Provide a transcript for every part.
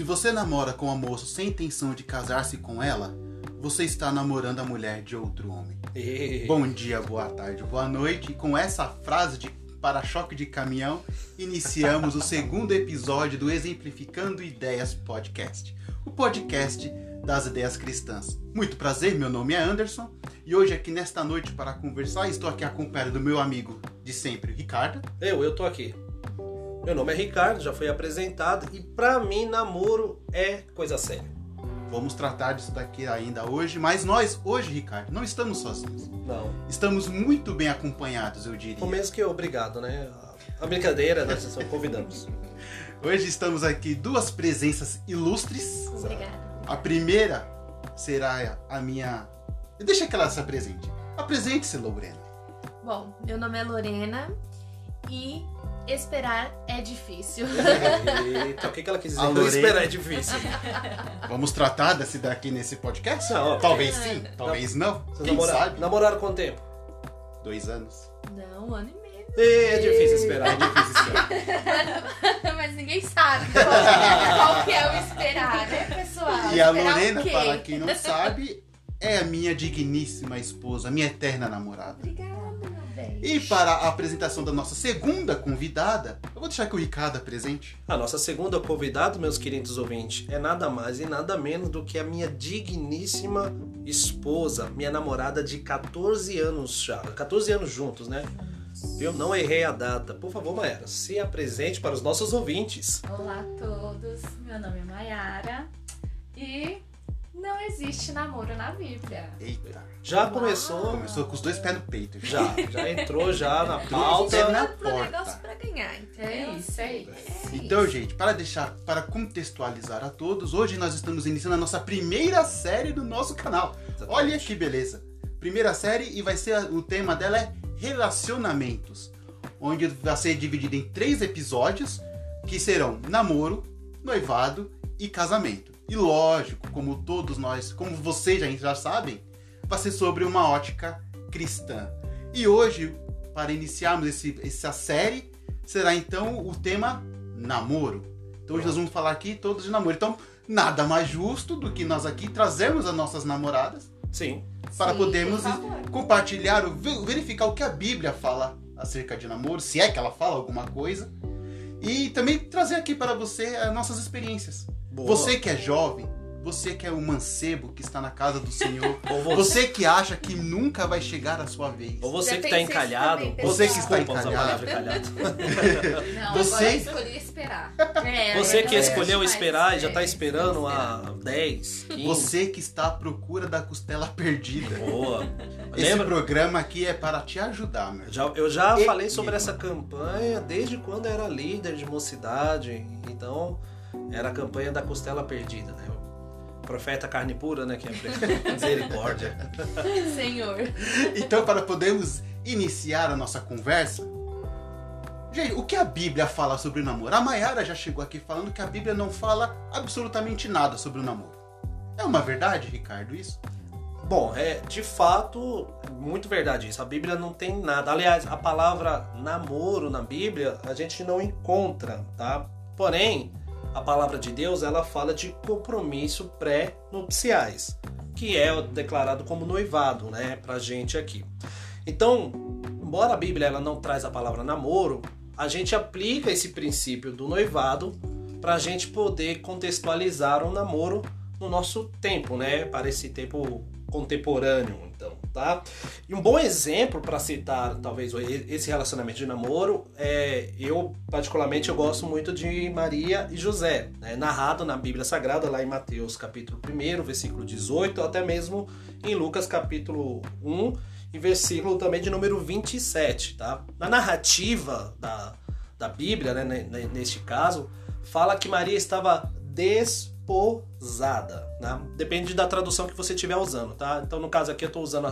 Se você namora com uma moça sem intenção de casar-se com ela, você está namorando a mulher de outro homem. E... Bom dia, boa tarde, boa noite. E com essa frase de para-choque de caminhão, iniciamos o segundo episódio do Exemplificando Ideias Podcast, o podcast das ideias cristãs. Muito prazer, meu nome é Anderson e hoje aqui nesta noite para conversar estou aqui acompanhado do meu amigo de sempre, Ricardo. Eu, eu tô aqui. Meu nome é Ricardo, já foi apresentado e pra mim namoro é coisa séria. Vamos tratar disso daqui ainda hoje, mas nós hoje, Ricardo, não estamos sozinhos. Não. Estamos muito bem acompanhados, eu diria. O mesmo que obrigado, né? A brincadeira, nós só convidamos. Hoje estamos aqui duas presenças ilustres. Obrigada. A primeira será a minha. Deixa que ela se apresente. Apresente-se, Lorena. Bom, meu nome é Lorena e esperar é difícil. Eita, o que, que ela quis dizer? A Lorena. esperar é difícil. Vamos tratar desse daqui nesse podcast? Não, ó. talvez sim, talvez não. Vocês Quem namoraram, sabe? namoraram quanto tempo? Dois anos. Não, um ano e meio. É difícil É esperar. difícil esperar. Mas ninguém sabe qual, que é o esperar, né, pessoal? E a Esperar Lorena, para quem não sabe, é a minha digníssima esposa, minha eterna namorada. Obrigada, E para a apresentação da nossa segunda convidada, eu vou deixar que o Ricardo apresente. A nossa segunda convidada, meus queridos ouvintes, é nada mais e nada menos do que a minha digníssima esposa, minha namorada de 14 anos já. 14 anos juntos, né? Eu não errei a data. Por favor, Maera, se apresente para os nossos ouvintes. Olá a todos, meu nome é Mayara e não existe namoro na Bíblia. Eita, Já Uau. começou, começou com os dois pés no peito. já, já entrou já na Dois pauta. na Pro negócio porta. pra ganhar, entendeu? É isso, é isso. É Então, isso. gente, para deixar, para contextualizar a todos, hoje nós estamos iniciando a nossa primeira série do nosso canal. Exatamente. Olha que beleza. Primeira série e vai ser o tema dela é relacionamentos, onde vai ser dividido em três episódios que serão namoro, noivado e casamento. E lógico, como todos nós, como vocês já, já sabem, vai ser sobre uma ótica cristã. E hoje, para iniciarmos esse, essa série, será então o tema namoro. Então hoje nós vamos falar aqui todos de namoro. Então, nada mais justo do que nós aqui trazermos as nossas namoradas Sim. para Sim, podermos compartilhar, verificar o que a Bíblia fala acerca de namoro, se é que ela fala alguma coisa, e também trazer aqui para você as nossas experiências. Boa. Você que é jovem, você que é um mancebo que está na casa do Senhor, você, você que acha que nunca vai chegar a sua vez. ou você Já que está encalhado. também, Você que está Desculpa encalhado. Não, Você- agora eu escolhi esperar. É, Você que escolheu esperar e já é, tá esperando há 10, 15. Você que está à procura da costela perdida. Boa. Esse Lembra? programa aqui é para te ajudar, meu. Já- eu já E- falei sobre e- essa campanha desde quando eu era líder de mocidade. Então, era a campanha da costela perdida, né? O profeta carne pura, né? Que é misericórdia. Senhor. Então, para podermos iniciar a nossa conversa, gente, o que a Bíblia fala sobre o namoro? A Mayara já chegou aqui falando que a Bíblia não fala absolutamente nada sobre o namoro. É uma verdade, Ricardo, isso? Bom, é de fato muito verdade isso. A Bíblia não tem nada. Aliás, a palavra namoro na Bíblia a gente não encontra, tá? Porém, a palavra de Deus ela fala de compromisso pré-nupciais, que é declarado como noivado, né, pra gente aqui. Então, embora a Bíblia ela não traz a palavra namoro, a gente aplica esse princípio do noivado para a gente poder contextualizar o namoro no nosso tempo, né? Para esse tempo contemporâneo, então, tá? E um bom exemplo para citar, talvez, esse relacionamento de namoro é eu, particularmente, eu gosto muito de Maria e José, né? narrado na Bíblia Sagrada, lá em Mateus capítulo 1, versículo 18, ou até mesmo em Lucas capítulo 1, e versículo também de número 27, tá? Na narrativa da, da Bíblia, né, ne- ne- neste caso, fala que Maria estava desposada, né? Depende da tradução que você estiver usando, tá? Então, no caso aqui, eu estou usando,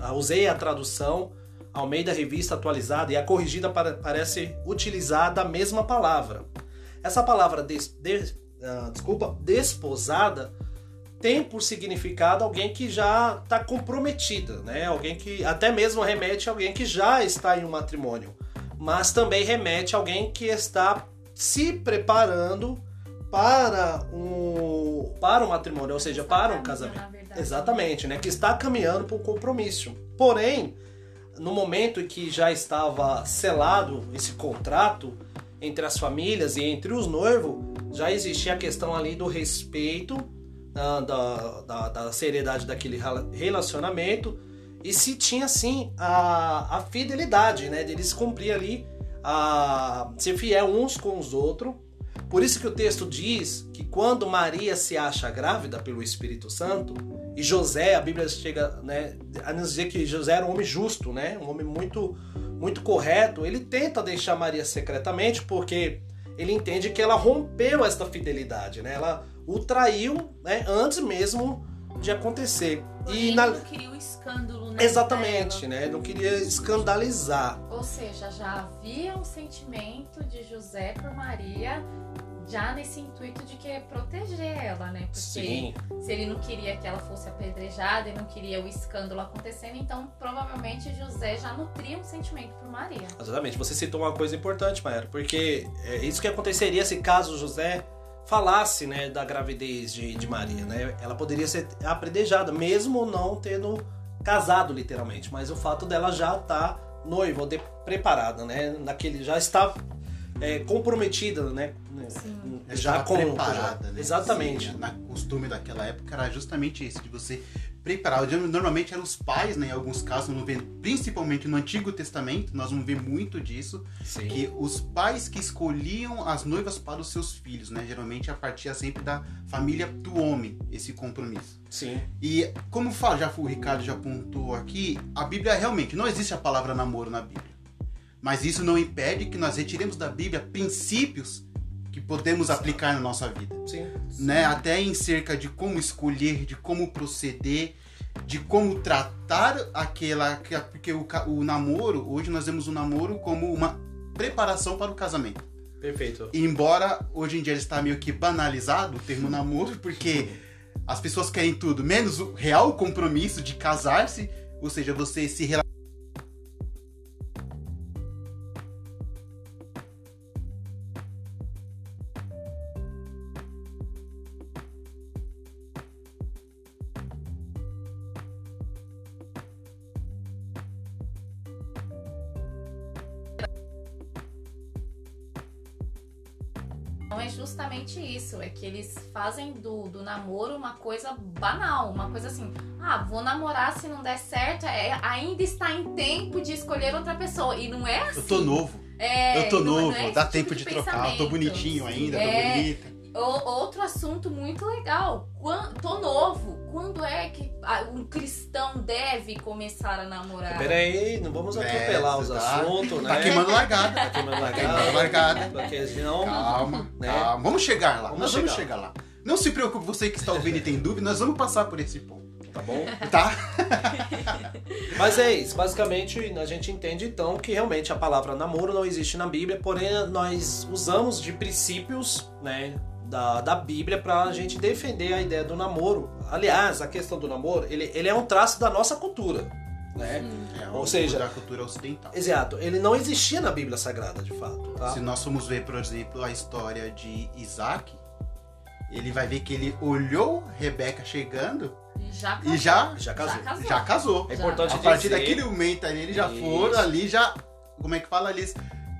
a- usei a tradução Almeida Revista Atualizada e a corrigida parece utilizar a mesma palavra. Essa palavra des, des- ah, desculpa, desposada tem por significado alguém que já está comprometida, né? Alguém que até mesmo remete a alguém que já está em um matrimônio, mas também remete a alguém que está se preparando para um para o matrimônio, ou seja, para um casamento. Na verdade. Exatamente, né? Que está caminhando para um compromisso. Porém, no momento em que já estava selado esse contrato entre as famílias e entre os noivos, já existia a questão ali do respeito, da, da, da, da seriedade daquele rela- relacionamento e se tinha sim a, a fidelidade, né? Deles cumprir ali, a, ser fiel uns com os outros. Por isso que o texto diz que quando Maria se acha grávida pelo Espírito Santo, e José, a Bíblia chega né, a nos dizer que José era um homem justo, né? Um homem muito, muito correto. Ele tenta deixar Maria secretamente porque ele entende que ela rompeu esta fidelidade, né? Ela o traiu né, antes mesmo de acontecer. Porém, E na... não queria o escândalo, né? Exatamente, né? Não queria escandalizar. Ou seja, já havia um sentimento de José por Maria, já nesse intuito de querer proteger ela, né? Porque Sim, se ele não queria que ela fosse apedrejada e não queria o escândalo acontecendo, então provavelmente José já nutria um sentimento por Maria. exatamente. Você citou uma coisa importante, Maera, porque é isso que aconteceria se caso José falasse né, da gravidez de, de Maria, né? Ela poderia ser apredejada, mesmo não tendo casado, literalmente. Mas o fato dela já estar noiva, ou de- preparada, né? Naquele, já está é, comprometida, né? Sim. Ela Já com preparada, né? Exatamente. Sim, na costume daquela época era justamente isso, de você preparar. Normalmente eram os pais, né? Em alguns casos, não vê, principalmente no Antigo Testamento, nós vamos ver muito disso, Sim. que os pais que escolhiam as noivas para os seus filhos, né? Geralmente a partir sempre da família do homem, esse compromisso. Sim. E como fala, já o Ricardo já apontou aqui, a Bíblia realmente não existe a palavra namoro na Bíblia. Mas isso não impede que nós retiremos da Bíblia princípios que podemos aplicar na nossa vida, Sim. né? Até em cerca de como escolher, de como proceder, de como tratar aquela, que- porque o, o namoro, hoje nós vemos o namoro como uma preparação para o casamento. Perfeito. E embora hoje em dia ele está meio que banalizado o termo namoro, porque as pessoas querem tudo, menos o real compromisso de casar-se, ou seja, você se relacionar. É isso, é que eles fazem do, do namoro uma coisa banal, uma coisa assim, ah, vou namorar se não der certo, é, ainda está em tempo de escolher outra pessoa. E não é assim. Eu tô novo, É, eu tô não novo, é dá tipo tempo de, trocar, eu tô bonitinho ainda, tô É, bonita. O- outro assunto muito legal. Quan- tô novo. Quando é que um cristão deve começar a namorar? Peraí, não vamos atropelar os tá? assuntos, né? Tá queimando largada. Tá queimando Tá queimando largada. largada. Porque senão. Calma, Né? calma. Vamos chegar lá. Vamos nós vamos chegar. chegar lá. Não se preocupe, você que está ouvindo e tem dúvida, nós vamos passar por esse ponto, Tá bom? tá? Mas é isso. Basicamente, a gente entende então que realmente a palavra namoro não existe na Bíblia, porém nós usamos de princípios, né? Da, da Bíblia para a gente defender a ideia do namoro. Aliás, a questão do namoro, ele, ele é um traço da nossa cultura, né? É, Ou seja- da cultura ocidental. Exato, ele não existia na Bíblia Sagrada, de fato, tá? Se nós formos ver, por exemplo, a história de Isaac, ele vai ver que ele olhou Rebeca chegando E já e já, Já casou. Já casou. já casou. É importante A partir dizer- daquele momento ali, eles já Isso. foram ali, já. Como é que fala? Eles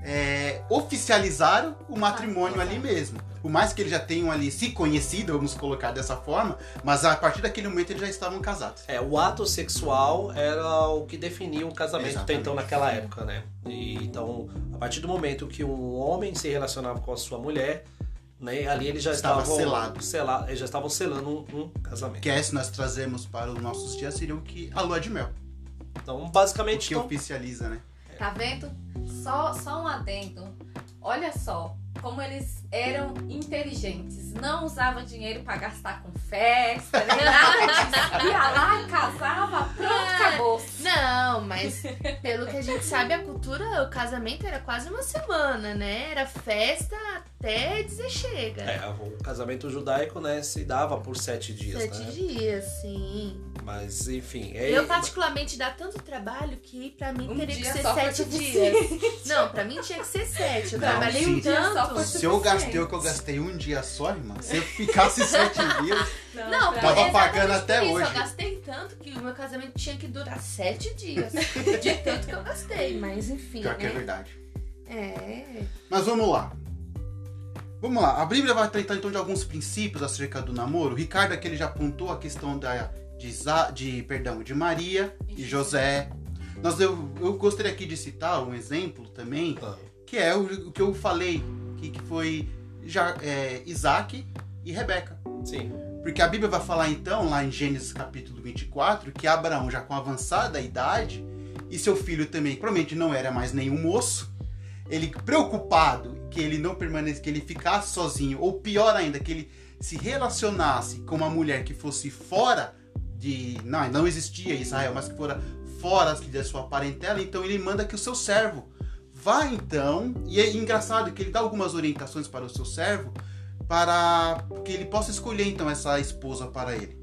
é, oficializaram o matrimônio Ah, ali mesmo. Por mais que eles já tenham ali se conhecido, vamos colocar dessa forma, mas a partir daquele momento eles já estavam casados. É, o ato sexual era o que definia o casamento até Exatamente. então naquela época, né? E, então, a partir do momento que um homem se relacionava com a sua mulher, né, ali eles já Estava estavam selado. sela- eles já estavam selando um, um casamento. Que é se nós trazemos para os nossos dias seria o que a lua de mel. Então, O basicamente, que então, oficializa, né? Tá vendo? Só, só um adendo. Olha só como eles eram inteligentes. Não usava dinheiro pra gastar com festa, nem nada. Ia lá, casava, pronto, Ah, acabou. Não, mas pelo que a gente sabe, a cultura, o casamento era quase uma semana, né? Era festa até dizer chega. é, o casamento judaico, né, se dava por sete dias, Sete né? dias, sim. Mas, enfim, é, Eu, particularmente, dá tanto trabalho que pra mim Um teria que ser sete dias. Não, pra mim tinha que ser sete. Eu Não, trabalhei um tanto Só foi Se eu gastei o que eu gastei um dia só, irmã, se eu ficasse sete dias, Não, Tava pagando até isso, hoje. Eu gastei tanto que o meu casamento tinha que durar sete dias. de tanto que eu gastei, mas enfim. pior que é né? verdade. É. Mas vamos lá. Vamos lá. A Bíblia vai tratar então de alguns princípios acerca do namoro. O Ricardo aqui ele já apontou a questão da, de, de, perdão, de Maria e José. Nós, eu, eu gostaria aqui de citar um exemplo também, Ah, que é o, o que eu falei, que, que foi já, é, Isaac e Rebeca. Sim. Porque a Bíblia vai falar então, lá em Gênesis capítulo 24, que Abraão, já com avançada idade, e seu filho também, provavelmente não era mais nenhum moço, ele preocupado que ele não permanecesse, que ele ficasse sozinho, ou pior ainda, que ele se relacionasse com uma mulher que fosse fora de. Não, não existia Israel, mas que fora fora da sua parentela, então ele manda que o seu servo vá então, e é engraçado que ele dá algumas orientações para o seu servo, para que ele possa escolher então essa esposa para ele.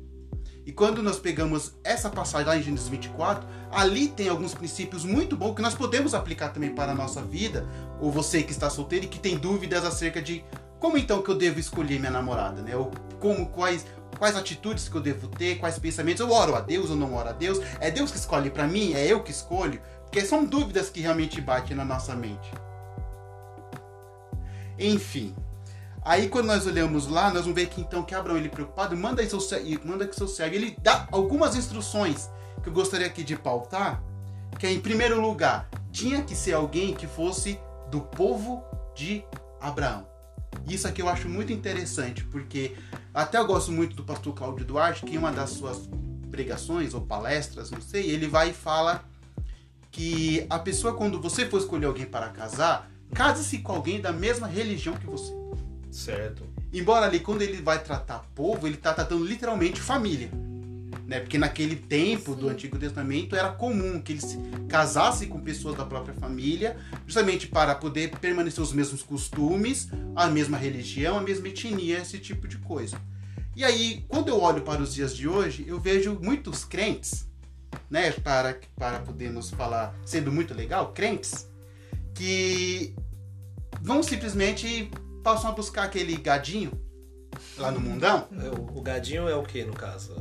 E quando nós pegamos essa passagem lá em Gênesis 24, ali tem alguns princípios muito bons que nós podemos aplicar também para a nossa vida, ou você que está solteiro e que tem dúvidas acerca de como então que eu devo escolher minha namorada, né? Ou como quais quais atitudes que eu devo ter, quais pensamentos, eu oro a Deus ou não oro a Deus? É Deus que escolhe para mim? É eu que escolho? Porque são dúvidas que realmente batem na nossa mente. Enfim, Aí quando nós olhamos lá, nós vamos ver que então que Abraão ele preocupado manda seu manda que seu servo ele dá algumas instruções que eu gostaria aqui de pautar, que é em primeiro lugar, tinha que ser alguém que fosse do povo de Abraão. Isso aqui eu acho muito interessante, porque até eu gosto muito do pastor Cláudio Duarte, que em uma das suas pregações ou palestras, não sei, ele vai e fala que a pessoa quando você for escolher alguém para casar, case-se com alguém da mesma religião que você. Certo. Embora ali, quando ele vai tratar povo, ele está tratando literalmente família. Né? Porque naquele tempo do Sim. Antigo Testamento era comum que ele se casasse com pessoas da própria família, justamente para poder permanecer os mesmos costumes, a mesma religião, a mesma etnia, esse tipo de coisa. E aí, quando eu olho para os dias de hoje, eu vejo muitos crentes, né, para, para podermos falar, sendo muito legal, crentes, que vão simplesmente passam a buscar aquele gadinho lá no mundão, É, O, o gadinho é o que no caso?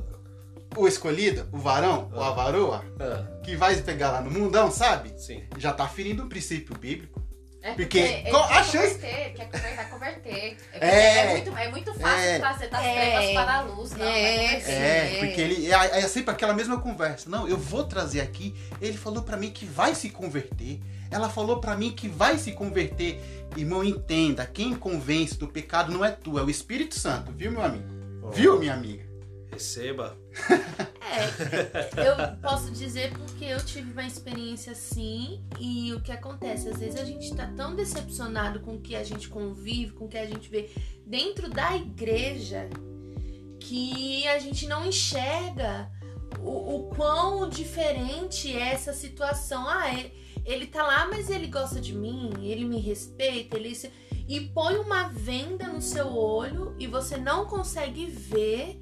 o escolhido, o varão, o Ah. avaroa, Ah, que vai pegar lá no mundão, sabe? sim. Já tá ferindo o princípio bíblico. É Porque quer a chance- converter, quer converter, converter. É, porque É. é muito, é muito fácil É. trazer das É. trevas para a luz, não. É. vai converter. É, Sim. porque ele é, é sempre aquela mesma conversa. Não, eu vou trazer aqui. Ele falou pra mim que vai se converter. Ela falou pra mim que vai se converter. Irmão, entenda, quem convence do pecado não é tu, é o Espírito Santo, viu, meu amigo? Viu, minha amiga? Receba. É, eu posso dizer porque eu tive uma experiência assim e o que acontece, às vezes a gente tá tão decepcionado com o que a gente convive, com o que a gente vê dentro da igreja que a gente não enxerga o, o quão diferente é essa situação. Ah, ele, ele tá lá, mas ele gosta de mim, ele me respeita, ele e põe uma venda no seu olho e você não consegue ver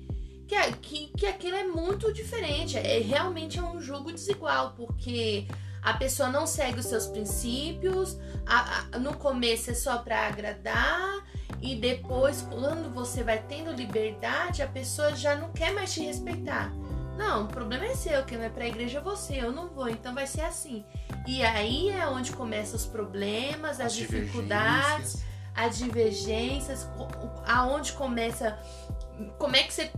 que, é- que, que aquilo é muito diferente. É realmente é um jogo desigual, porque a pessoa não segue os seus princípios, a- a- no começo é só para agradar, e depois, quando você vai tendo liberdade, a pessoa já não quer mais te respeitar. Não, o problema é seu, quem vai pra igreja é você, eu não vou, então vai ser assim. E aí é onde começam os problemas, as, dificuldades, as divergências, aonde começa. Como é que você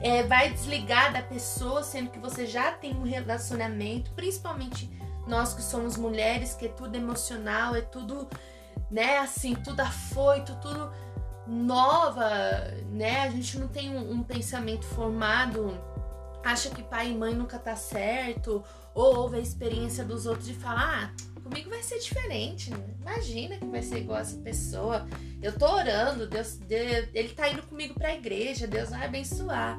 é, vai desligar da pessoa, sendo que você já tem um relacionamento, principalmente nós que somos mulheres, que é tudo emocional, é tudo, né, assim, tudo afoito, tudo nova, né? A gente não tem um, um pensamento formado, acha que pai e mãe nunca tá certo, ou ouve a experiência dos outros e fala, ah, comigo vai ser diferente, né? Imagina que vai ser igual essa pessoa. Eu tô orando, Deus, Deus- ele tá indo comigo pra igreja, Deus vai abençoar.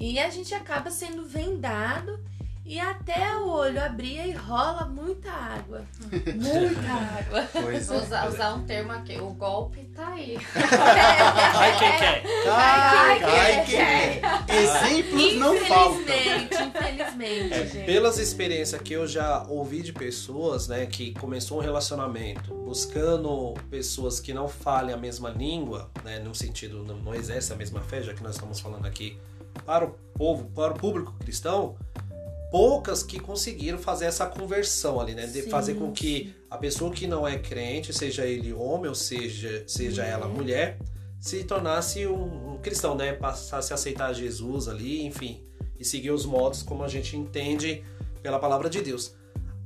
E a gente acaba sendo vendado E até o olho abria e rola muita água. Muita água. Pois é. Usar, usar um termo aqui, o golpe tá aí. Ai, quem quer? Cai, cai, quem quem Exemplos não faltam. Infelizmente, infelizmente, É, gente. pelas experiências que eu já ouvi de pessoas, né, que começou um relacionamento buscando pessoas que não falem a mesma língua, né, no sentido não, não exercem a mesma fé, já que nós estamos falando aqui para o povo, para o público cristão, poucas que conseguiram fazer essa conversão ali, né, de Sim, fazer com que a pessoa que não é crente, seja ele homem ou seja seja ela mulher, se tornasse um, um cristão, né, passasse a aceitar Jesus ali, enfim, e seguir os modos como a gente entende pela palavra de Deus.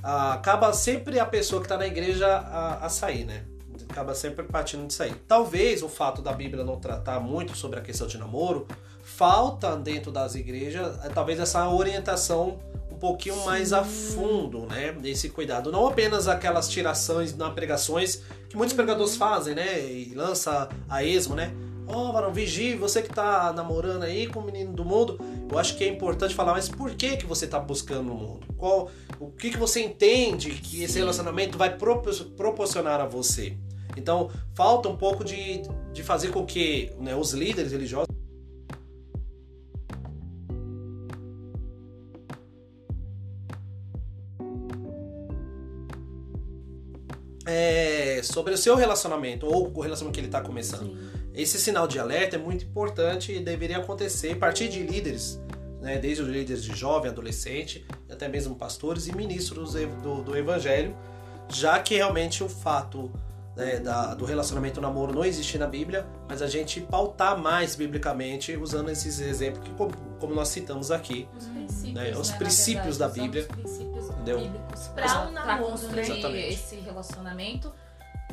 Ah, acaba sempre a pessoa que está na igreja a, a sair, né? Acaba sempre partindo de sair. Talvez o fato da Bíblia não tratar muito sobre a questão de namoro, falta dentro das igrejas, eh, talvez essa orientação um pouquinho mais a fundo, né? Esse cuidado. Não apenas aquelas tirações na pregações que muitos pregadores fazem, né? E lança a esmo, né? Ó, oh, varão, vigie, você que tá namorando aí com o menino do mundo. Eu acho que é importante falar, mas por que que você tá buscando no mundo? Qual, o que que você entende que esse relacionamento vai propor- proporcionar a você? Então, falta um pouco de, de fazer com que né, os líderes religiosos é, sobre o seu relacionamento ou o relacionamento que ele está começando. Sim. Esse sinal de alerta é muito importante e deveria acontecer a partir de líderes, né, desde os líderes de jovem, adolescente, até mesmo pastores e ministros do, do evangelho, já que realmente o fato né, da- do relacionamento namoro não existe na Bíblia, mas a gente pautar mais biblicamente usando esses exemplos que, como, como nós citamos aqui. Os princípios, Né, os né, princípios verdade, da Bíblia. Os princípios Entendeu? um pra namoro, construir né? Exatamente. esse relacionamento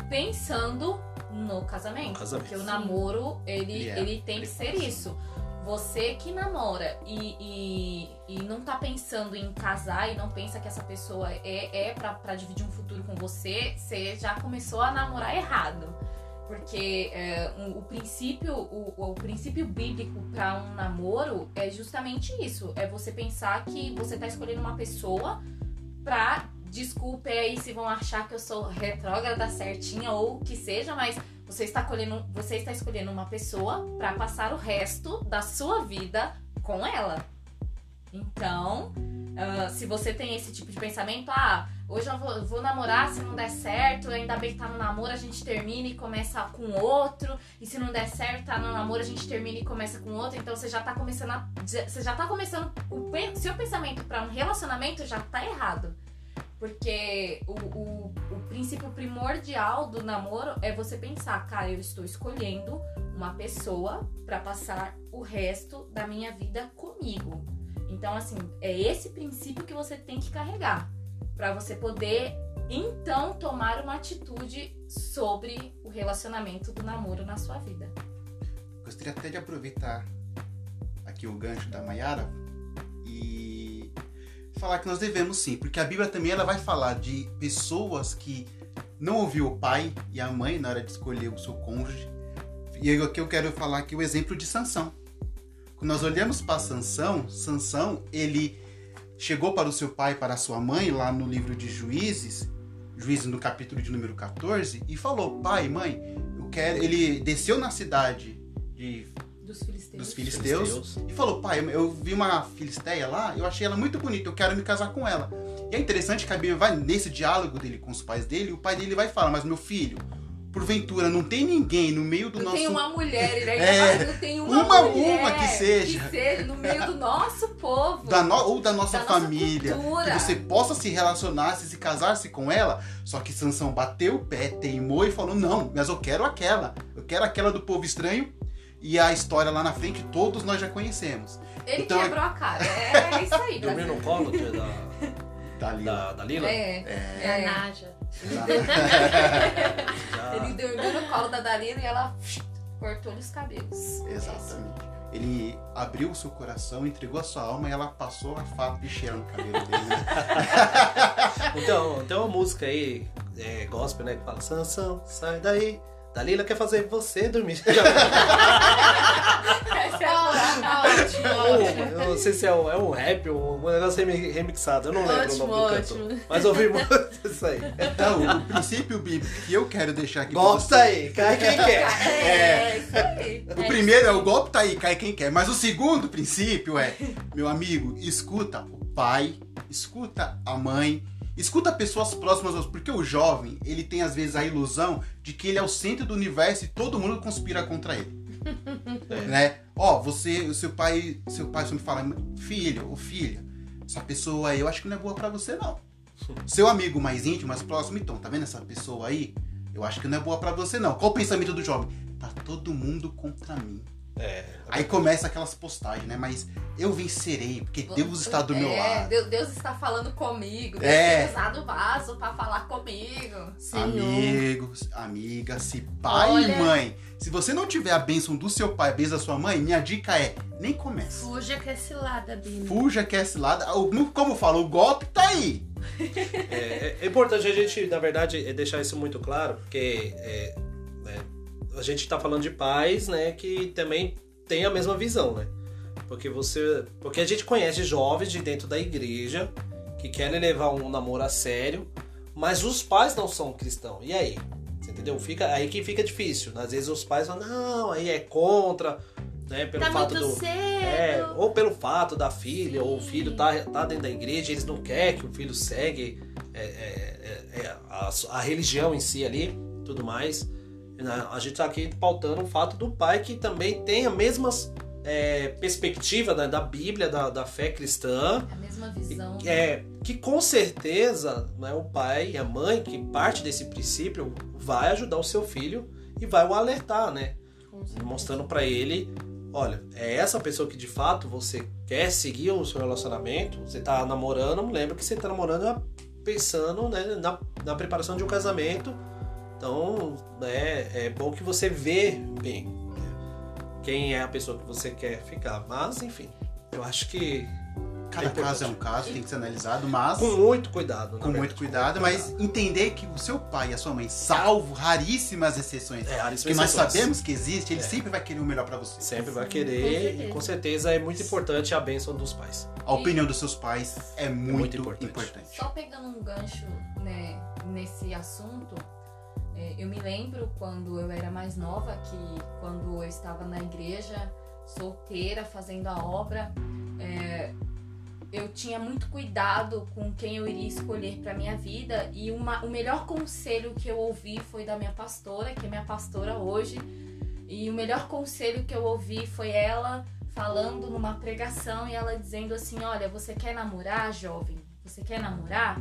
pensando no casamento. No casamento. Porque o namoro, ele, Yeah. ele tem que ser isso. Você que namora e, e, e não tá pensando em casar e não pensa que essa pessoa é, é pra, pra dividir um futuro com você, você já começou a namorar errado. Porque é, um- o, princípio, o, o princípio bíblico para um namoro é justamente isso. É você pensar que você tá escolhendo uma pessoa pra. Desculpe aí se vão achar que eu sou retrógrada certinha ou que seja, mas você está escolhendo, você está escolhendo uma pessoa pra passar o resto da sua vida com ela. Então, ah, se você tem esse tipo de pensamento, ah, hoje eu vou, vou namorar, se não der certo, ainda bem que tá no namoro, a gente termina e começa com outro, e se não der certo, tá no namoro, a gente termina e começa com outro, então você já tá começando a, você já tá começando o seu pensamento pra um relacionamento já tá errado. Porque o, o, o princípio primordial do namoro é você pensar, cara, eu estou escolhendo uma pessoa pra passar o resto da minha vida comigo. Então, assim, é esse princípio que você tem que carregar Pra você poder então tomar uma atitude sobre o relacionamento do namoro na sua vida. Gostaria até de aproveitar aqui o gancho da Mayara e falar que nós devemos sim, porque a Bíblia também ela vai falar de pessoas que não ouviu o pai e a mãe na hora de escolher o seu cônjuge. E aqui eu quero falar aqui o exemplo de Sansão. Quando nós olhamos para Sansão, Sansão, ele chegou para o seu pai para a sua mãe lá no livro de Juízes, Juízes no capítulo de número 14, e falou: "Pai, mãe, eu quero". Ele desceu na cidade de Dos filisteus. dos filisteus, e falou: Pai, eu vi uma filisteia lá, eu achei ela muito bonita, eu quero me casar com ela. E é interessante que a Bíblia vai nesse diálogo dele com os pais dele, o pai dele vai falar: Mas meu filho, porventura não tem ninguém no meio do Não nosso. tem uma mulher, ele ainda É, não tem uma, uma- mulher uma que seja. que seja no meio do nosso povo. Da no- ou da nossa Da nossa família, cultura. que você possa se relacionar, se casar-se com ela. Só que Sansão bateu o pé, teimou e falou: Não, mas eu quero aquela. Eu quero aquela do povo estranho. E a história lá na frente todos nós já conhecemos. Ele Então- quebrou a cara. É isso aí, Dormiu no colo de- da, Dali. da, da Lila? É, É, é. a Naja. Ele dormiu no colo da Dalila e ela cortou-lhe os cabelos. Exatamente. Ele abriu o seu coração, entregou a sua alma e ela passou a faca de cheiro no cabelo dele. né? Então, tem uma música aí, é, gospel, né? Que fala, Sansão, sai daí, Dalila quer fazer você dormir. Essa é a Ótimo, ótimo. eu não sei se é um, é um rap ou um negócio remi- remixado, eu não lembro Ótimo, o nome do cantor. ótimo. Mas ouvi muito isso aí. Então, o princípio bíblico que eu quero deixar aqui Gosta você- aí, cai quem quer. É, isso aí. O primeiro é o golpe tá aí, cai quem quer. Mas o segundo princípio é, meu amigo, escuta o pai, escuta a mãe, escuta pessoas próximas, aos- porque o jovem, ele tem às vezes a ilusão de que ele é o centro do universo e todo mundo conspira contra ele. né? Ó, você, o seu pai, seu pai sempre fala, filho ou filha, essa pessoa aí eu acho que não é boa pra você não. Seu amigo mais íntimo, mais próximo, então, tá vendo essa pessoa aí? Eu acho que não é boa pra você não. Qual o pensamento do jovem? Tá todo mundo contra mim. É. Aí começa aquelas postagens, né? Mas eu vencerei, porque Deus está do meu É, lado. Deus, Deus está falando comigo. Deus É. tem usado o vaso pra falar comigo. Senhor. Amigos, amiga, se pai Olha- e mãe. Se você não tiver a bênção do seu pai, a bênção da sua mãe, minha dica é: nem comece. Fuja que é cilada, Bini. Fuja que é cilada. Como fala, o golpe tá aí. É, é importante a gente, na verdade, é deixar isso muito claro, porque é, né, a gente tá falando de pais, né, que também tem a mesma visão, né? Porque você, porque a gente conhece jovens de dentro da igreja que querem levar um namoro a sério, mas os pais não são cristãos. E aí? Você entendeu? Fica aí que fica difícil. Às vezes os pais falam: "Não, aí é contra", né, pelo Tá fato do cedo. é, ou pelo fato da filha, Sim. ou o filho tá, tá dentro da igreja, eles não querem que o filho segue é, é, é, é, a, a religião em si ali, tudo mais. Né? A gente tá aqui pautando o fato do pai que também tem a mesma é, perspectiva da, da Bíblia, da, da fé cristã, É a mesma visão. é, que com certeza né, o pai e a mãe, que parte desse princípio, vai ajudar o seu filho e vai o alertar, né? Mostrando pra ele, olha, é essa pessoa que de fato você quer seguir o seu relacionamento, você tá namorando, lembra que você tá namorando pensando né, na, na preparação de um casamento. Então, né, é bom que você vê bem né, quem é a pessoa que você quer ficar. Mas, enfim, eu acho que Cada É caso é um caso, tem que ser analisado, mas com muito cuidado. com muito cuidado. Mas entender que o seu pai e a sua mãe, salvo raríssimas exceções, É, raríssimas que nós exceções. sabemos que existe, ele É. sempre vai querer o melhor pra você. Sempre vai Com querer certeza. e com certeza é muito importante a bênção dos pais. A opinião dos seus pais é muito, muito importante. importante. Só pegando um gancho né, nesse assunto, é, eu me lembro quando eu era mais nova, que quando eu estava na igreja, solteira, fazendo a obra, é, eu tinha muito cuidado com quem eu iria escolher para minha vida e uma, o melhor conselho que eu ouvi foi da minha pastora, que é minha pastora hoje, e o melhor conselho que eu ouvi foi ela falando numa pregação e ela dizendo assim: Olha, você quer namorar, jovem? Você quer namorar?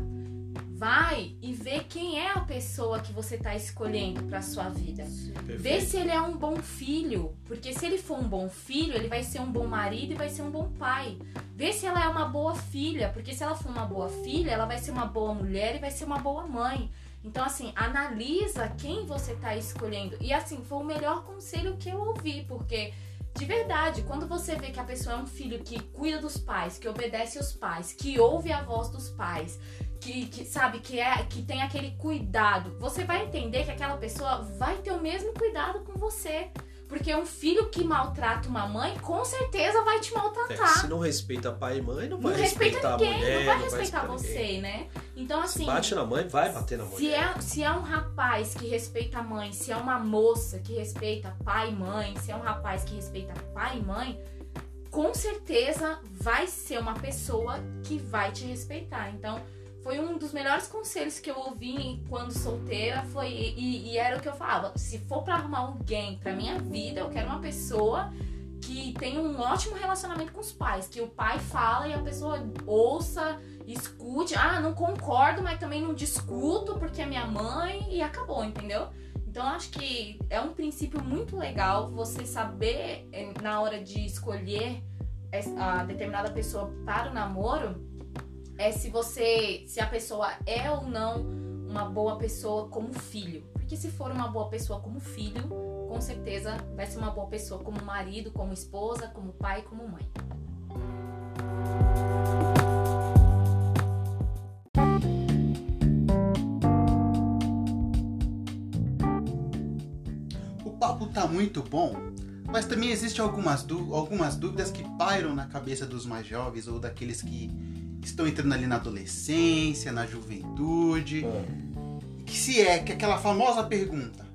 Vai e vê quem é a pessoa que você tá escolhendo para sua vida. Vê se ele é um bom filho, porque se ele for um bom filho, ele vai ser um bom marido e vai ser um bom pai. Vê se ela é uma boa filha, porque se ela for uma boa filha, ela vai ser uma boa mulher e vai ser uma boa mãe. Então, assim, analisa quem você tá escolhendo. E, assim, foi o melhor conselho que eu ouvi, porque, de verdade, quando você vê que a pessoa é um filho que cuida dos pais, que obedece os pais, que ouve a voz dos pais, que, que, sabe, que é que tem aquele cuidado, você vai entender que aquela pessoa vai ter o mesmo cuidado com você. Porque um filho que maltrata uma mãe, com certeza vai te É, maltratar. se não respeita pai e mãe, não Não vai respeita respeitar ninguém, a mulher, não vai respeitar ninguém. você, né? Então, assim. Se bate na mãe, vai bater na Se mulher. é, se é um rapaz que respeita a mãe, se é uma moça que respeita pai e mãe, se é um rapaz que respeita pai e mãe, com certeza vai ser uma pessoa que vai te respeitar. Então, foi um dos melhores conselhos que eu ouvi quando solteira, foi e, e era o que eu falava, se for pra arrumar alguém pra minha vida, eu quero uma pessoa que tenha um ótimo relacionamento com os pais, que o pai fala e a pessoa ouça, escute, ah, não concordo, mas também não discuto porque é minha mãe e acabou, entendeu? Então acho que é um princípio muito legal você saber eh, na hora de escolher es- a determinada pessoa para o namoro é se você se a pessoa é ou não uma boa pessoa como filho. Porque se for uma boa pessoa como filho, com certeza vai ser uma boa pessoa como marido, como esposa, como pai, como mãe. papo tá muito bom, mas também existem algumas, algumas dúvidas que pairam na cabeça dos mais jovens ou daqueles que estão entrando ali na adolescência, na juventude. Que se é que aquela famosa pergunta: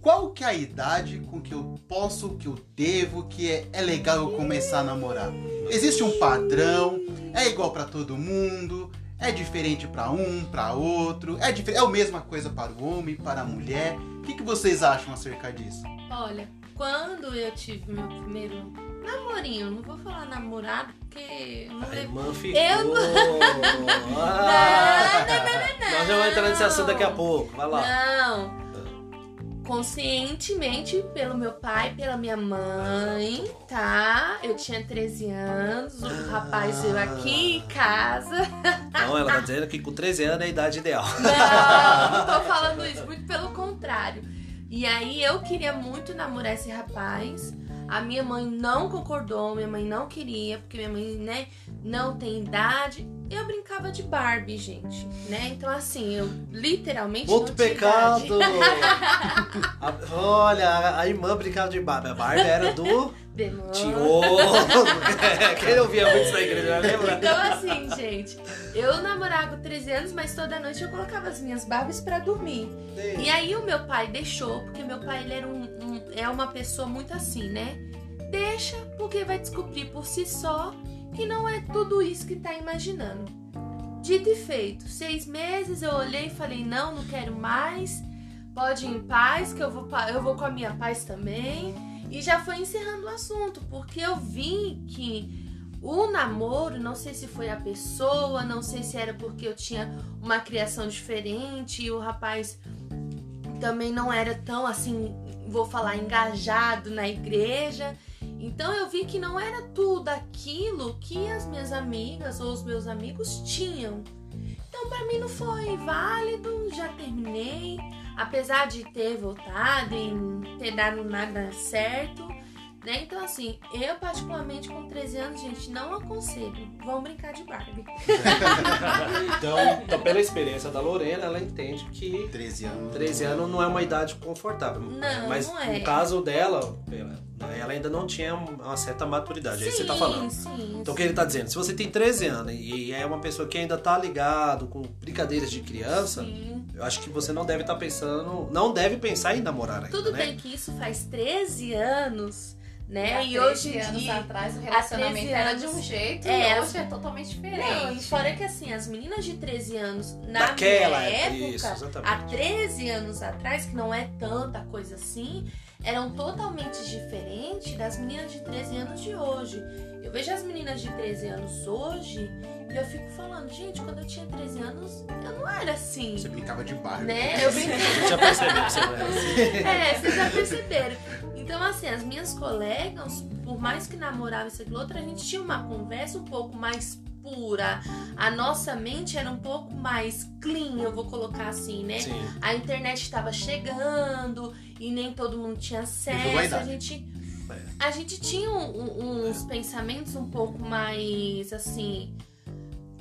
qual que é a idade com que eu posso, que eu devo, que é, é legal eu começar a namorar? Existe um padrão? É igual para todo mundo? É diferente para um, para outro? É, é a mesma coisa para o homem, para a mulher? O que, que vocês acham acerca disso? Olha, quando eu tive meu primeiro namorinho, não vou falar namorado porque não a irmã ficou. Eu ah, não, não, não, não, Nós vamos entrar nesse assunto daqui a pouco. Vai lá. Não conscientemente pelo meu pai, pela minha mãe, tá? Eu tinha 13 anos, o rapaz veio aqui em casa. Então ela tá dizendo que com 13 anos é a idade ideal. Não, não tô falando isso, muito pelo contrário. E aí eu queria muito namorar esse rapaz. A minha mãe não concordou, minha mãe não queria, porque minha mãe, né, não tem idade. Eu brincava de Barbie, gente, né? Então, assim, eu literalmente. Outro pecado! a, olha, a irmã brincava de Barbie. A Barbie era do. Demônio. Quem ouvia muito isso na igreja, lembra? Então, assim, gente, eu namorava com 13 anos, mas toda noite eu colocava as minhas Barbies pra dormir. Sim. E aí o meu pai deixou, porque meu pai ele era um, um, é uma pessoa muito assim, né? Deixa, porque vai descobrir por si só que não é tudo isso que tá imaginando. Dito e feito, seis meses eu olhei e falei: não, não quero mais. Pode ir em paz, que eu vou, eu vou com a minha paz também. E já foi encerrando o assunto, porque eu vi que o namoro, não sei se foi a pessoa, não sei se era porque eu tinha uma criação diferente e o rapaz também não era tão assim, vou falar, engajado na igreja. Então eu vi que não era tudo aquilo que as minhas amigas ou os meus amigos tinham. Então para mim não foi válido, já terminei apesar de ter voltado e ter dado nada certo, né? Então, assim, eu particularmente com 13 anos, gente, não aconselho. Vão brincar de Barbie. então, então, pela experiência da Lorena, ela entende que 13 anos, 13 anos não é uma idade confortável. Não, Mas não é. no caso dela, ela ainda não tinha uma certa maturidade. Sim, é isso que você tá falando. Sim, então, o que ele tá dizendo? Se você tem 13 anos e é uma pessoa que ainda tá ligado com brincadeiras de criança, sim. eu acho que você não deve estar tá pensando, não deve pensar em namorar ainda. Tudo né? bem que isso faz 13 anos né? Há e hoje anos dia, atrás o relacionamento era de um jeito é, e hoje é totalmente diferente. Não, e fora que assim, as meninas de 13 anos na Daquela minha época, isso, há 13 anos atrás, que não é tanta coisa assim, eram totalmente diferentes das meninas de 13 anos de hoje. Eu vejo as meninas de 13 anos hoje e eu fico falando, gente, quando eu tinha 13 anos, eu não era assim. Você brincava de barco. Né? Eu brincava. já percebi que você não era assim. É, vocês já perceberam. Então, assim, as minhas colegas, por mais que namoravam isso e outra, a gente tinha uma conversa um pouco mais pura. A nossa mente era um pouco mais clean, eu vou colocar assim, né? Sim. A internet estava chegando e nem todo mundo tinha acesso. A gente, é. a gente tinha um, uns pensamentos um pouco mais assim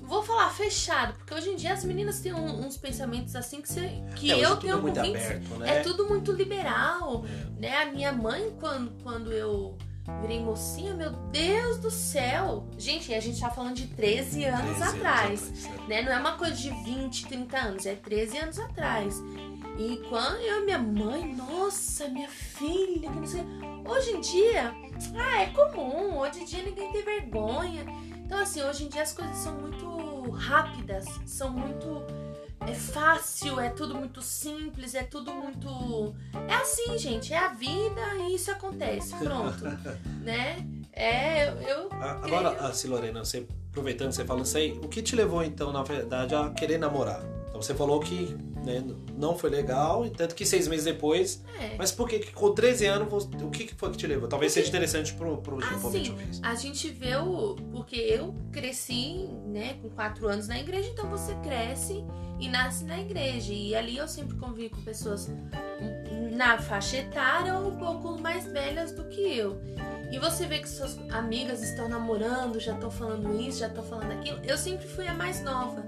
vou falar fechado, porque hoje em dia as meninas têm um, uns pensamentos assim que, você, que é, eu é tenho muito aberto, né? É tudo muito liberal, é. né? A minha mãe, quando, quando eu virei mocinha, meu Deus do céu! Gente, a gente tá falando de 13 anos 13 atrás, anos atrás né? Não é uma coisa de 20, 30 anos, é 13 anos atrás. E quando eu minha mãe, nossa, minha filha, que não sei. Hoje em dia, ah, é comum, hoje em dia ninguém tem vergonha. Então, assim, hoje em dia as coisas são muito rápidas, são muito. É fácil, é tudo muito simples, é tudo muito. É assim, gente, é a vida e isso acontece, pronto. né? É, eu. Agora, assim, Lorena, você, aproveitando que você falou isso aí, o que te levou então, na verdade, a querer namorar? Então você falou que né, não foi legal, tanto que seis meses depois. É. Mas por que com 13 anos, o que foi que te levou? Talvez seja interessante pro, pro assim, A gente vê o. Porque eu cresci, né, com quatro anos na igreja, então você cresce e nasce na igreja. E ali eu sempre convivo com pessoas na faixa etária ou um pouco mais velhas do que eu. E você vê que suas amigas estão namorando, já estão falando isso, já estão falando aquilo. Eu sempre fui a mais nova.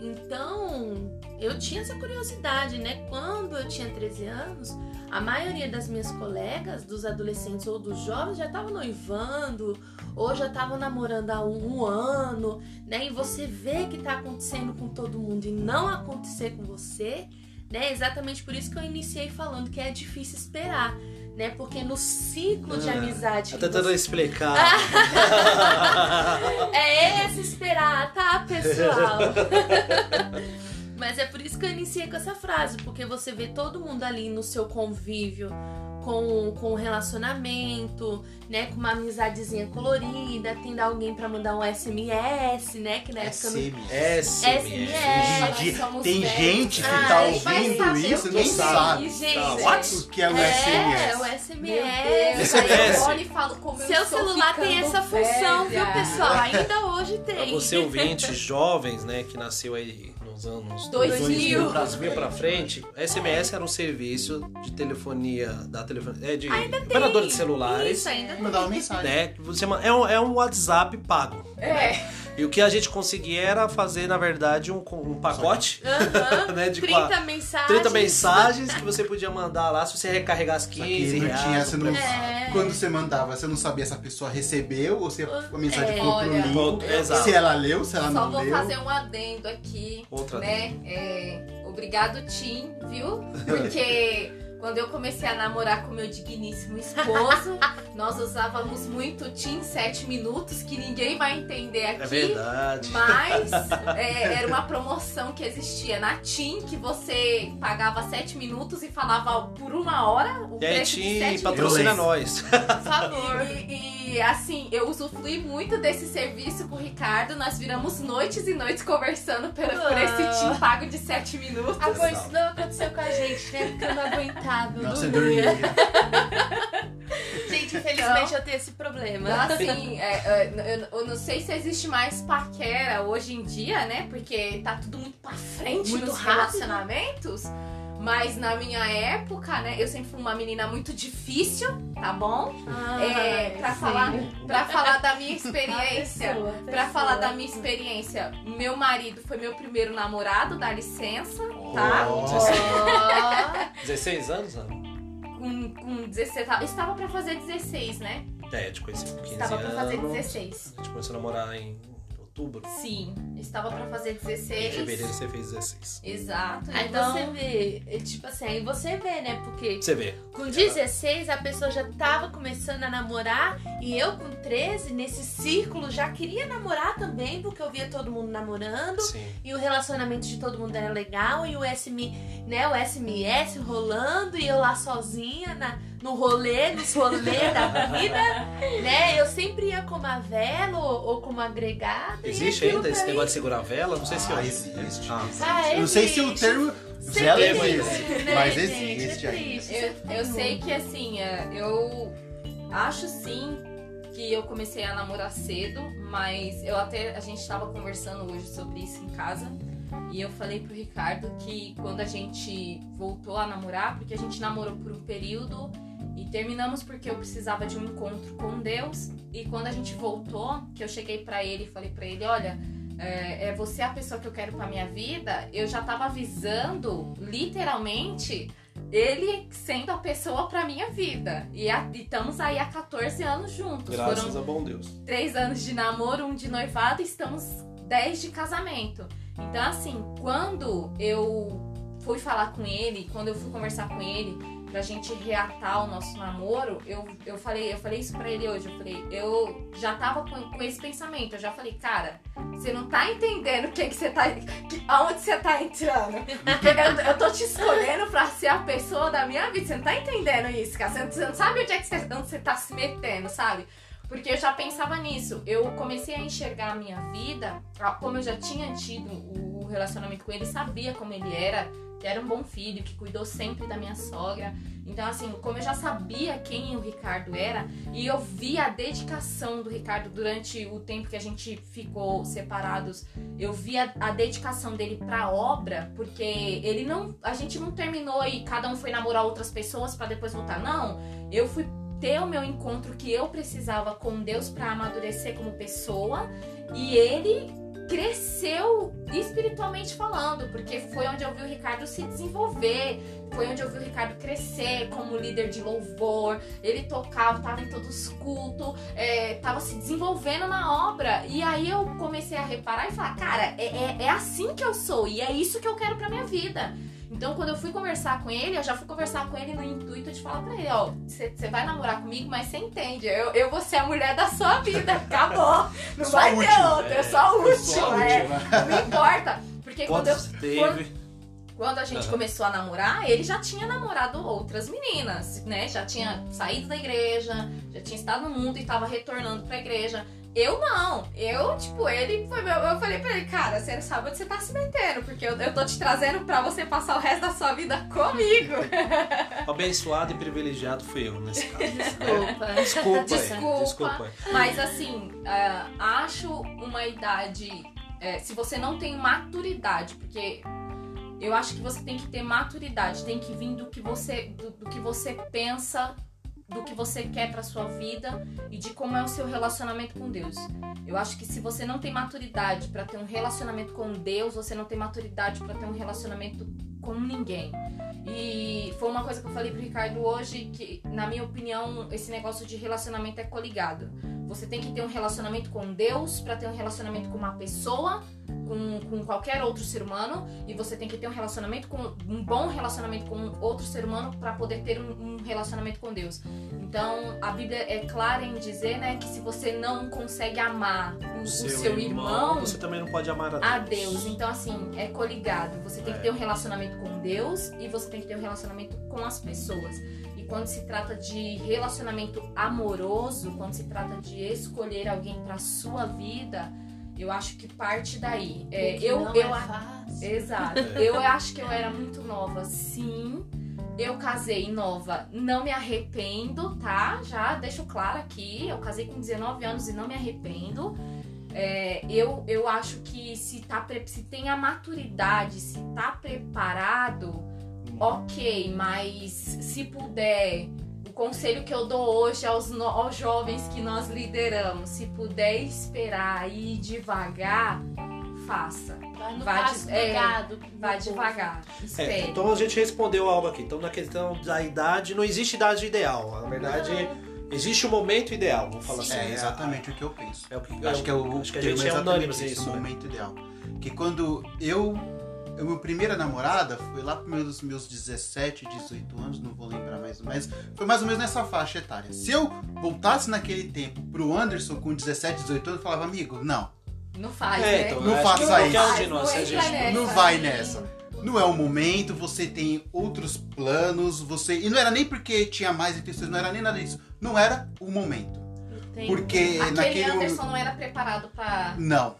Então, eu tinha essa curiosidade, né? Quando eu tinha 13 anos, a maioria das minhas colegas, dos adolescentes ou dos jovens, já estavam noivando ou já estavam namorando há um, um ano, né? E você vê que tá acontecendo com todo mundo e não acontecer com você, né? Exatamente por isso que eu iniciei falando que é difícil esperar. Né? Porque no ciclo de Ah, amizade. Tá que tentando você- explicar. É esse esperar, tá, pessoal? Mas é por isso que eu iniciei com essa frase, porque você vê todo mundo ali no seu convívio com, com um relacionamento, né? Com uma amizadezinha colorida, tendo alguém pra mandar um SMS, né? Que na época não. SMS. SMS. Em SMS. somos tem velhos. gente que Ah, tá ele vai ouvindo isso o e é sabe gente, Tá, o what? que é o é, SMS. o Meu SMS. SMS. aí eu e falo como Seu celular tem essa função, viu, pessoal? Ainda hoje Pra tem. você ouvinte jovens, né, que nasceu aí nos anos 2000. 2000, 2000 pra frente, SMS era um serviço de telefonia, da telefonia, é de operadora de celulares, Isso, ainda tem. Mandava mensagem. né, você, é, um, é um WhatsApp pago. É, E o que a gente conseguia era fazer, na verdade, um, um pacote, Aham. né, de 30 qua- mensagens. 30 mensagens que você podia mandar lá se você recarregasse Só 15 que não reais. tinha, você não, É. quando você mandava, você não sabia se a pessoa recebeu ou se a mensagem É. foi pro Olha, link. Ponto, exato. Se ela leu, se ela só não vou leu. fazer um adendo aqui, Outra né? É, obrigado, Tim, viu? Porque quando eu comecei a namorar com meu digníssimo esposo, nós usávamos muito Tim 7 minutos, que ninguém vai entender aqui. É verdade. Mas é, era uma promoção que existia na TIM, que você pagava 7 minutos e falava por uma hora o E preço de Tim, 7 patrocina nós. Por favor. e, e, assim, eu usufrui muito desse serviço com o Ricardo. Nós viramos noites e noites conversando por, por Ah. esse TIM pago de 7 minutos. Ah, pois isso não aconteceu com a gente, né? Porque eu não aguentava. Não, você dormia. dormia. Gente, infelizmente eu tenho esse problema. Então, assim, é, é, eu, eu não sei se existe mais paquera hoje em dia, né? Porque tá tudo muito pra frente Muito nos rápido. relacionamentos. Mas na minha época, né? Eu sempre fui uma menina muito difícil, tá bom? Ah, É, pra sim. falar, pra falar da minha experiência. A pessoa, a Pra pessoa. falar da minha experiência, meu marido foi meu primeiro namorado, dá licença, tá? Ó. 16, Ó, 16 anos, não? Com, com 16, tá? estava pra fazer 16, né? É, te conheci com 15 Estava pra anos. fazer 16. A gente começou a namorar em outubro. Sim, estava pra fazer Em 16. fevereiro você fez 16. Exato. Aí então, você vê, é, tipo assim, aí você vê, né? Porque Você vê. com 16 a pessoa já tava começando a namorar e eu com 13, nesse círculo, já queria namorar também, porque eu via todo mundo namorando. Sim. E o relacionamento de todo mundo era legal e o SM, né, o SMS rolando e eu lá sozinha na, no rolê, nos rolês da vida, né? Eu sempre ia como a vela ou, ou como agregada. Existe ainda esse mim- negócio de segurar a vela? Não sei se Ah, eu existe. Ah. Ah, Eu não sei se o existe. termo vela existe, existe, né, mas gente? existe É ainda. eu, isso é eu sei que assim, é, eu acho sim que eu comecei a namorar cedo, mas eu até a gente estava conversando hoje sobre isso em casa. E eu falei pro Ricardo que quando a gente voltou a namorar, porque a gente namorou por um período e terminamos porque eu precisava de um encontro com Deus. E quando a gente voltou, que eu cheguei pra ele e falei pra ele, olha, é, é você a pessoa que eu quero pra minha vida, eu já tava avisando, literalmente, ele sendo a pessoa pra minha vida. E, a- e estamos aí há 14 anos juntos. Graças Foram a bom Deus. três anos de namoro, um de noivado e estamos 10 de casamento. Então, assim, quando eu fui falar com ele, quando eu fui conversar com ele pra gente reatar o nosso namoro, eu, eu falei, eu falei isso pra ele hoje, eu falei, eu já tava com, com esse pensamento, eu já falei, cara, você não tá entendendo o que que você tá, que- aonde você tá entrando. Eu, eu tô te escolhendo pra ser a pessoa da minha vida, você não tá entendendo isso, cara, você não, você não sabe onde é que você, onde você tá se metendo, sabe? Porque eu já pensava nisso. Eu comecei a enxergar a minha vida, como eu já tinha tido o relacionamento com ele, sabia como ele era, que era um bom filho, que cuidou sempre da minha sogra. Então, assim, como eu já sabia quem o Ricardo era, e eu via a dedicação do Ricardo durante o tempo que a gente ficou separados, eu via a dedicação dele pra obra, porque ele não. A gente não terminou e cada um foi namorar outras pessoas pra depois voltar. Não. Eu fui ter o meu encontro que eu precisava com Deus pra amadurecer como pessoa e ele cresceu espiritualmente falando, porque foi onde eu vi o Ricardo se desenvolver, foi onde eu vi o Ricardo crescer como líder de louvor. Ele tocava, tava em todos os cultos, é, tava se desenvolvendo na obra. E aí eu comecei a reparar e falar, cara, é, é, é assim que eu sou e é isso que eu quero pra minha vida. Então, quando eu fui conversar com ele, eu já fui conversar com ele no intuito de falar pra ele, ó, você vai namorar comigo, mas você entende, eu, eu vou ser a mulher da sua vida, acabou. Não Só vai a ter última. outra, eu sou a Eu última. a é. última. Não importa. Porque quando, eu, quando, quando a gente Aham. começou a namorar, ele já tinha namorado outras meninas, né? Já tinha saído da igreja, já tinha estado no mundo e tava retornando pra igreja. Eu não. Eu, tipo, ele foi meu. Eu falei pra ele, cara, você sabe onde você tá se metendo, porque eu, eu tô te trazendo pra você passar o resto da sua vida comigo. Abençoado e privilegiado fui eu nesse caso. Desculpa. Desculpa, aí, Desculpa. desculpa. aí. Mas assim, é, acho uma idade. é, se você não tem maturidade, porque eu acho que você tem que ter maturidade, tem que vir do que você, do, do que você pensa, do que você quer pra sua vida e de como é o seu relacionamento com Deus. Eu acho que se você não tem maturidade pra ter um relacionamento com Deus, você não tem maturidade pra ter um relacionamento com ninguém. E foi uma coisa que eu falei pro Ricardo hoje, que, na minha opinião, esse negócio de relacionamento é coligado. Você tem que ter um relacionamento com Deus pra ter um relacionamento com uma pessoa, com, com qualquer outro ser humano, e você tem que ter um relacionamento com um bom relacionamento com outro ser humano pra poder ter um, um relacionamento com Deus. Então, a Bíblia é clara em dizer, né, que se você não consegue amar o, o seu, irmão, você também não pode amar a Deus. a Deus. Então, assim, é coligado. Você tem que É. ter um relacionamento com Deus e você tem que ter um relacionamento com as pessoas. E quando se trata de relacionamento amoroso, quando se trata de escolher alguém pra sua vida, eu acho que parte daí. É, eu, não eu, é fácil. Exato. Eu acho que eu era muito nova, sim. Eu casei nova, não me arrependo, tá? Já deixo claro aqui. Eu casei com 19 anos e não me arrependo. É, eu, eu acho que se, tá, se tem a maturidade, se tá preparado, ok, mas se puder, o conselho que eu dou hoje aos, no- aos jovens que nós lideramos, se puder esperar e ir devagar, faça. Vai no Vai de- é, gado. Vai devagar. É, Espere. então a gente respondeu algo aqui. Então, na questão da idade, não existe idade ideal. Na verdade, existe o momento ideal, vamos falar Sim. assim. É exatamente o que eu penso. É o que, Acho que é o acho que a gente é unânime esse, nisso. o né? momento ideal. Que quando eu. A minha primeira namorada foi lá para meus, meus 17, 18 anos, não vou lembrar mais, mas foi mais ou menos nessa faixa etária. Se eu voltasse naquele tempo pro Anderson com 17, 18 anos, eu falava, amigo, não, Não faz, É, né? então, Não eu faça isso. um nós, Não nessa. não vai nessa. Não é o momento, você tem outros planos, você. E não era nem porque tinha mais intenções, não era nem nada disso. Não era o momento. Tem- Porque Aquele naquele Anderson não era preparado pra, Não.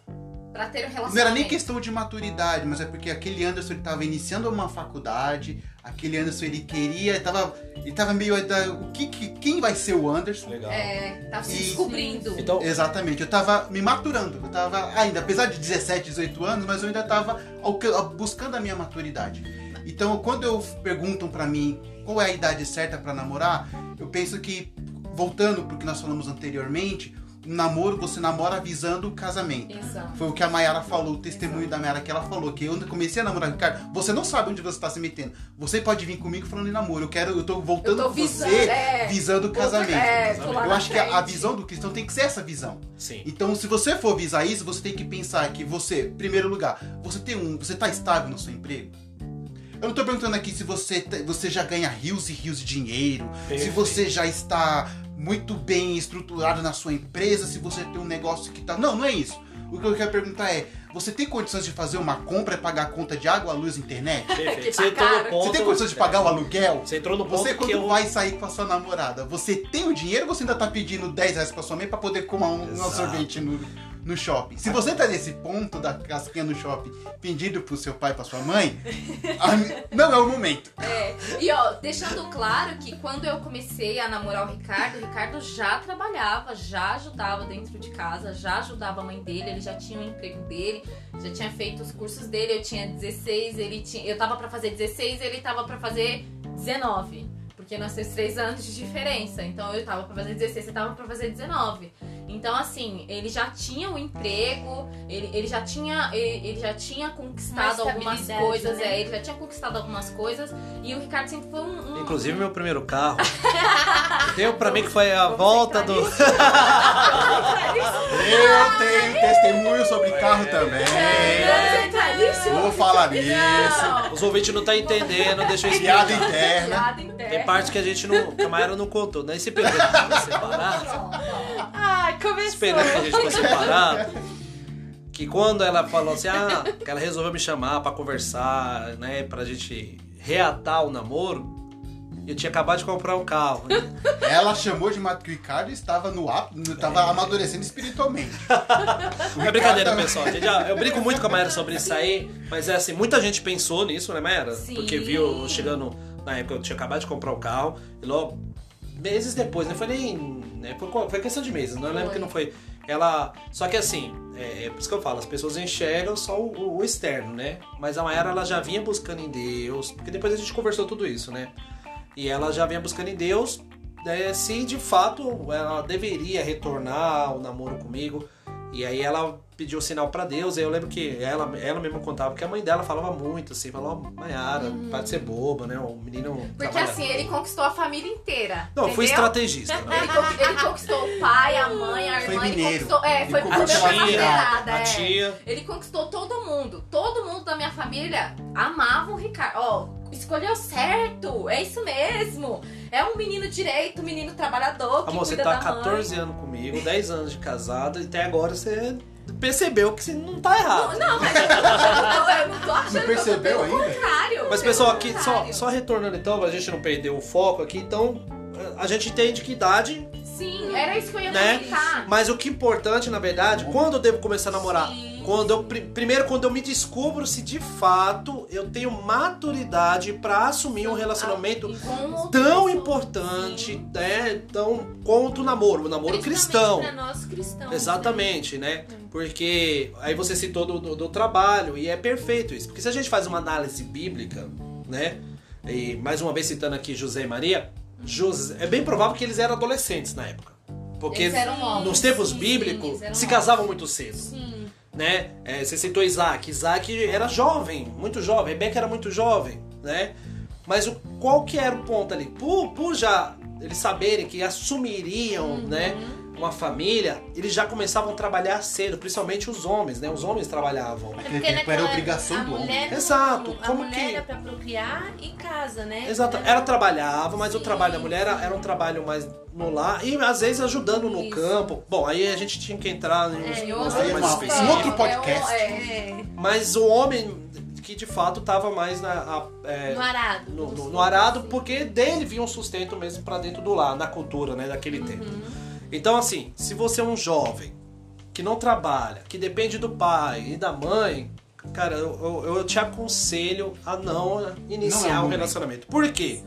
pra ter um relacionamento. Não era nem questão de maturidade, mas é porque aquele Anderson ele tava iniciando uma faculdade, aquele Anderson ele queria, ele tava, ele tava meio da, o que, que- quem vai ser o Anderson? Legal. É, tá se E- descobrindo. Então, Exatamente, eu tava me maturando, eu tava ainda, apesar de 17, 18 anos, mas eu ainda tava buscando a minha maturidade. Então, quando eu perguntam pra mim qual é a idade certa pra namorar, eu penso que voltando pro que nós falamos anteriormente, namoro você namora visando o casamento. Exato. Foi o que a Mayara falou, o testemunho da Mayara que ela falou, que eu comecei a namorar com o Ricardo, você não sabe onde você tá se metendo. Você pode vir comigo falando em namoro, eu quero, eu tô voltando Eu tô com visando, você é. visando o casamento. É, lá eu acho que a, a frente. visão do cristão tem que ser essa visão. sim. Então, se você for visar isso, você tem que pensar que você, em primeiro lugar, você tem um, você tá estável no seu emprego. Eu não tô perguntando aqui se você, você já ganha rios e rios de dinheiro, se Perfeito. você já está muito bem estruturado na sua empresa, se você tem um negócio que tá. Não, não é isso. O que eu quero perguntar é: você tem condições de fazer uma compra e pagar a conta de água, luz, internet? Perfeito. Que Você tá entrou no caro. ponto. Você tem condições de pagar o aluguel? Você entrou no ponto Você, que quando eu. vai sair com a sua namorada, você tem o dinheiro ou você ainda tá pedindo 10 reais pra sua mãe pra poder comer um, um sorvete no, no shopping? Se você tá nesse ponto da casquinha no shopping pedindo pro seu pai e pra sua mãe, a- não é o momento. É, e ó, deixando claro que quando eu comecei a namorar o Ricardo, o Ricardo já trabalhava, já ajudava dentro de casa, já ajudava a mãe dele, ele já tinha o emprego dele, já tinha feito os cursos dele, eu tinha 16, ele tinha, eu tava pra fazer 16, ele tava pra fazer 19. Porque nós temos três anos de diferença. Então eu tava pra fazer 16, você tava pra fazer 19. Então, assim, ele já tinha o emprego, ele, ele já tinha ele, ele já tinha conquistado Uma algumas coisas, né? é, ele já tinha conquistado algumas coisas, e o Ricardo sempre foi um. um- Inclusive meu primeiro carro. Deu pra mim que foi a volta do. Eu tenho testemunho sobre carro também. Vamos entrar nisso? Vou falar nisso. Os ouvintes não estão entendendo, deixa eu explicar. interna. Piada interna. Tem parte que a gente não. Que a Mayara não contou. Nesse período que a gente foi separado. Ai, Esse começou. período que a gente foi separado. Que quando ela falou assim, ah, que ela resolveu me chamar pra conversar, né? Pra gente reatar o namoro. Eu tinha acabado de comprar um carro. Ela chamou de Mato que o Ricardo estava no ap- estava amadurecendo espiritualmente. É brincadeira, pessoal. Eu brinco muito com a Mayara sobre isso aí, mas é assim, muita gente pensou nisso, né, Mayara? Sim. Porque viu eu chegando na época eu tinha acabado de comprar o carro e logo meses depois, não foi nem, né, foi, questão de meses, não eu lembro que não foi. Ela, só que assim, é, é por isso que eu falo, as pessoas enxergam só o, o- o externo, né? Mas a Mayara ela já vinha buscando em Deus, porque depois a gente conversou tudo isso, né? E ela já vinha buscando em Deus né, se de fato ela deveria retornar ao namoro comigo. E aí ela pediu sinal pra Deus. Aí eu lembro que ela, ela mesma contava que a mãe dela falava muito assim, falou, "Ó, Mayara, para de ser boba, né? O menino. Porque trabalha." assim, ele conquistou a família inteira. Não, eu fui entendeu? estrategista. né? Ele, ele conquistou o pai, a mãe, a Foi irmã, ele mineiro. conquistou. É, Ele foi a tia, a é. tia. Ele conquistou todo mundo. Todo mundo da minha família amava o Ricardo. Ó, escolheu certo. É isso mesmo. É um menino direito, um menino trabalhador que Amor, você tá da há 14 anos comigo, 10 anos de casada, e até agora você percebeu que você não tá errado. mãe. Não, mas eu não, eu não tô achando Não percebeu que eu tô, ainda? contrário. Mas pessoal, aqui, só, só retornando então, pra gente não perder o foco aqui, então a gente entende que idade, Sim, era isso que eu ia Né? comentar. mas o que é importante, na verdade, quando eu devo começar a namorar? Sim. Quando eu, pri- primeiro, quando eu me descubro se de fato eu tenho maturidade pra assumir um relacionamento outra tão importante, né? Tão quanto o namoro, o namoro cristão. Pra nós cristãos. Exatamente, né? Porque aí você citou do, do, do trabalho e é perfeito isso. Porque se a gente faz uma análise bíblica, né? E mais uma vez citando aqui José e Maria, José, é bem provável que eles eram adolescentes na época. Porque Eles eram novos. nos tempos Sim, bíblicos se novos. casavam muito cedo, Sim. né? É, você citou Isaac, Isaac era jovem, muito jovem, Rebeca era muito jovem, né? Mas o, qual que era o ponto ali? Por, por já eles saberem que assumiriam, né? Uma família, eles já começavam a trabalhar cedo, principalmente os homens, né? Os homens trabalhavam. Naquele tempo era obrigação a do homem. mulher não- Exato, A como mulher que- era pra procriar e casa, né? Exato. Ela trabalhava, mas o Sim, trabalho da mulher era, era um trabalho mais no lar e às vezes ajudando no Isso. campo. Bom, aí a gente tinha que entrar em uns É, Em uns é temas específicos. um outro podcast. É, É, Mas o homem que de fato estava mais na, a- é, no arado. no, no- no arado, porque dele vinha um sustento mesmo pra dentro do lar, na cultura, né, daquele tempo. Então, assim, se você é um jovem que não trabalha, que depende do pai e da mãe, cara, eu, eu- eu te aconselho a não Não é iniciar o um relacionamento. Por quê?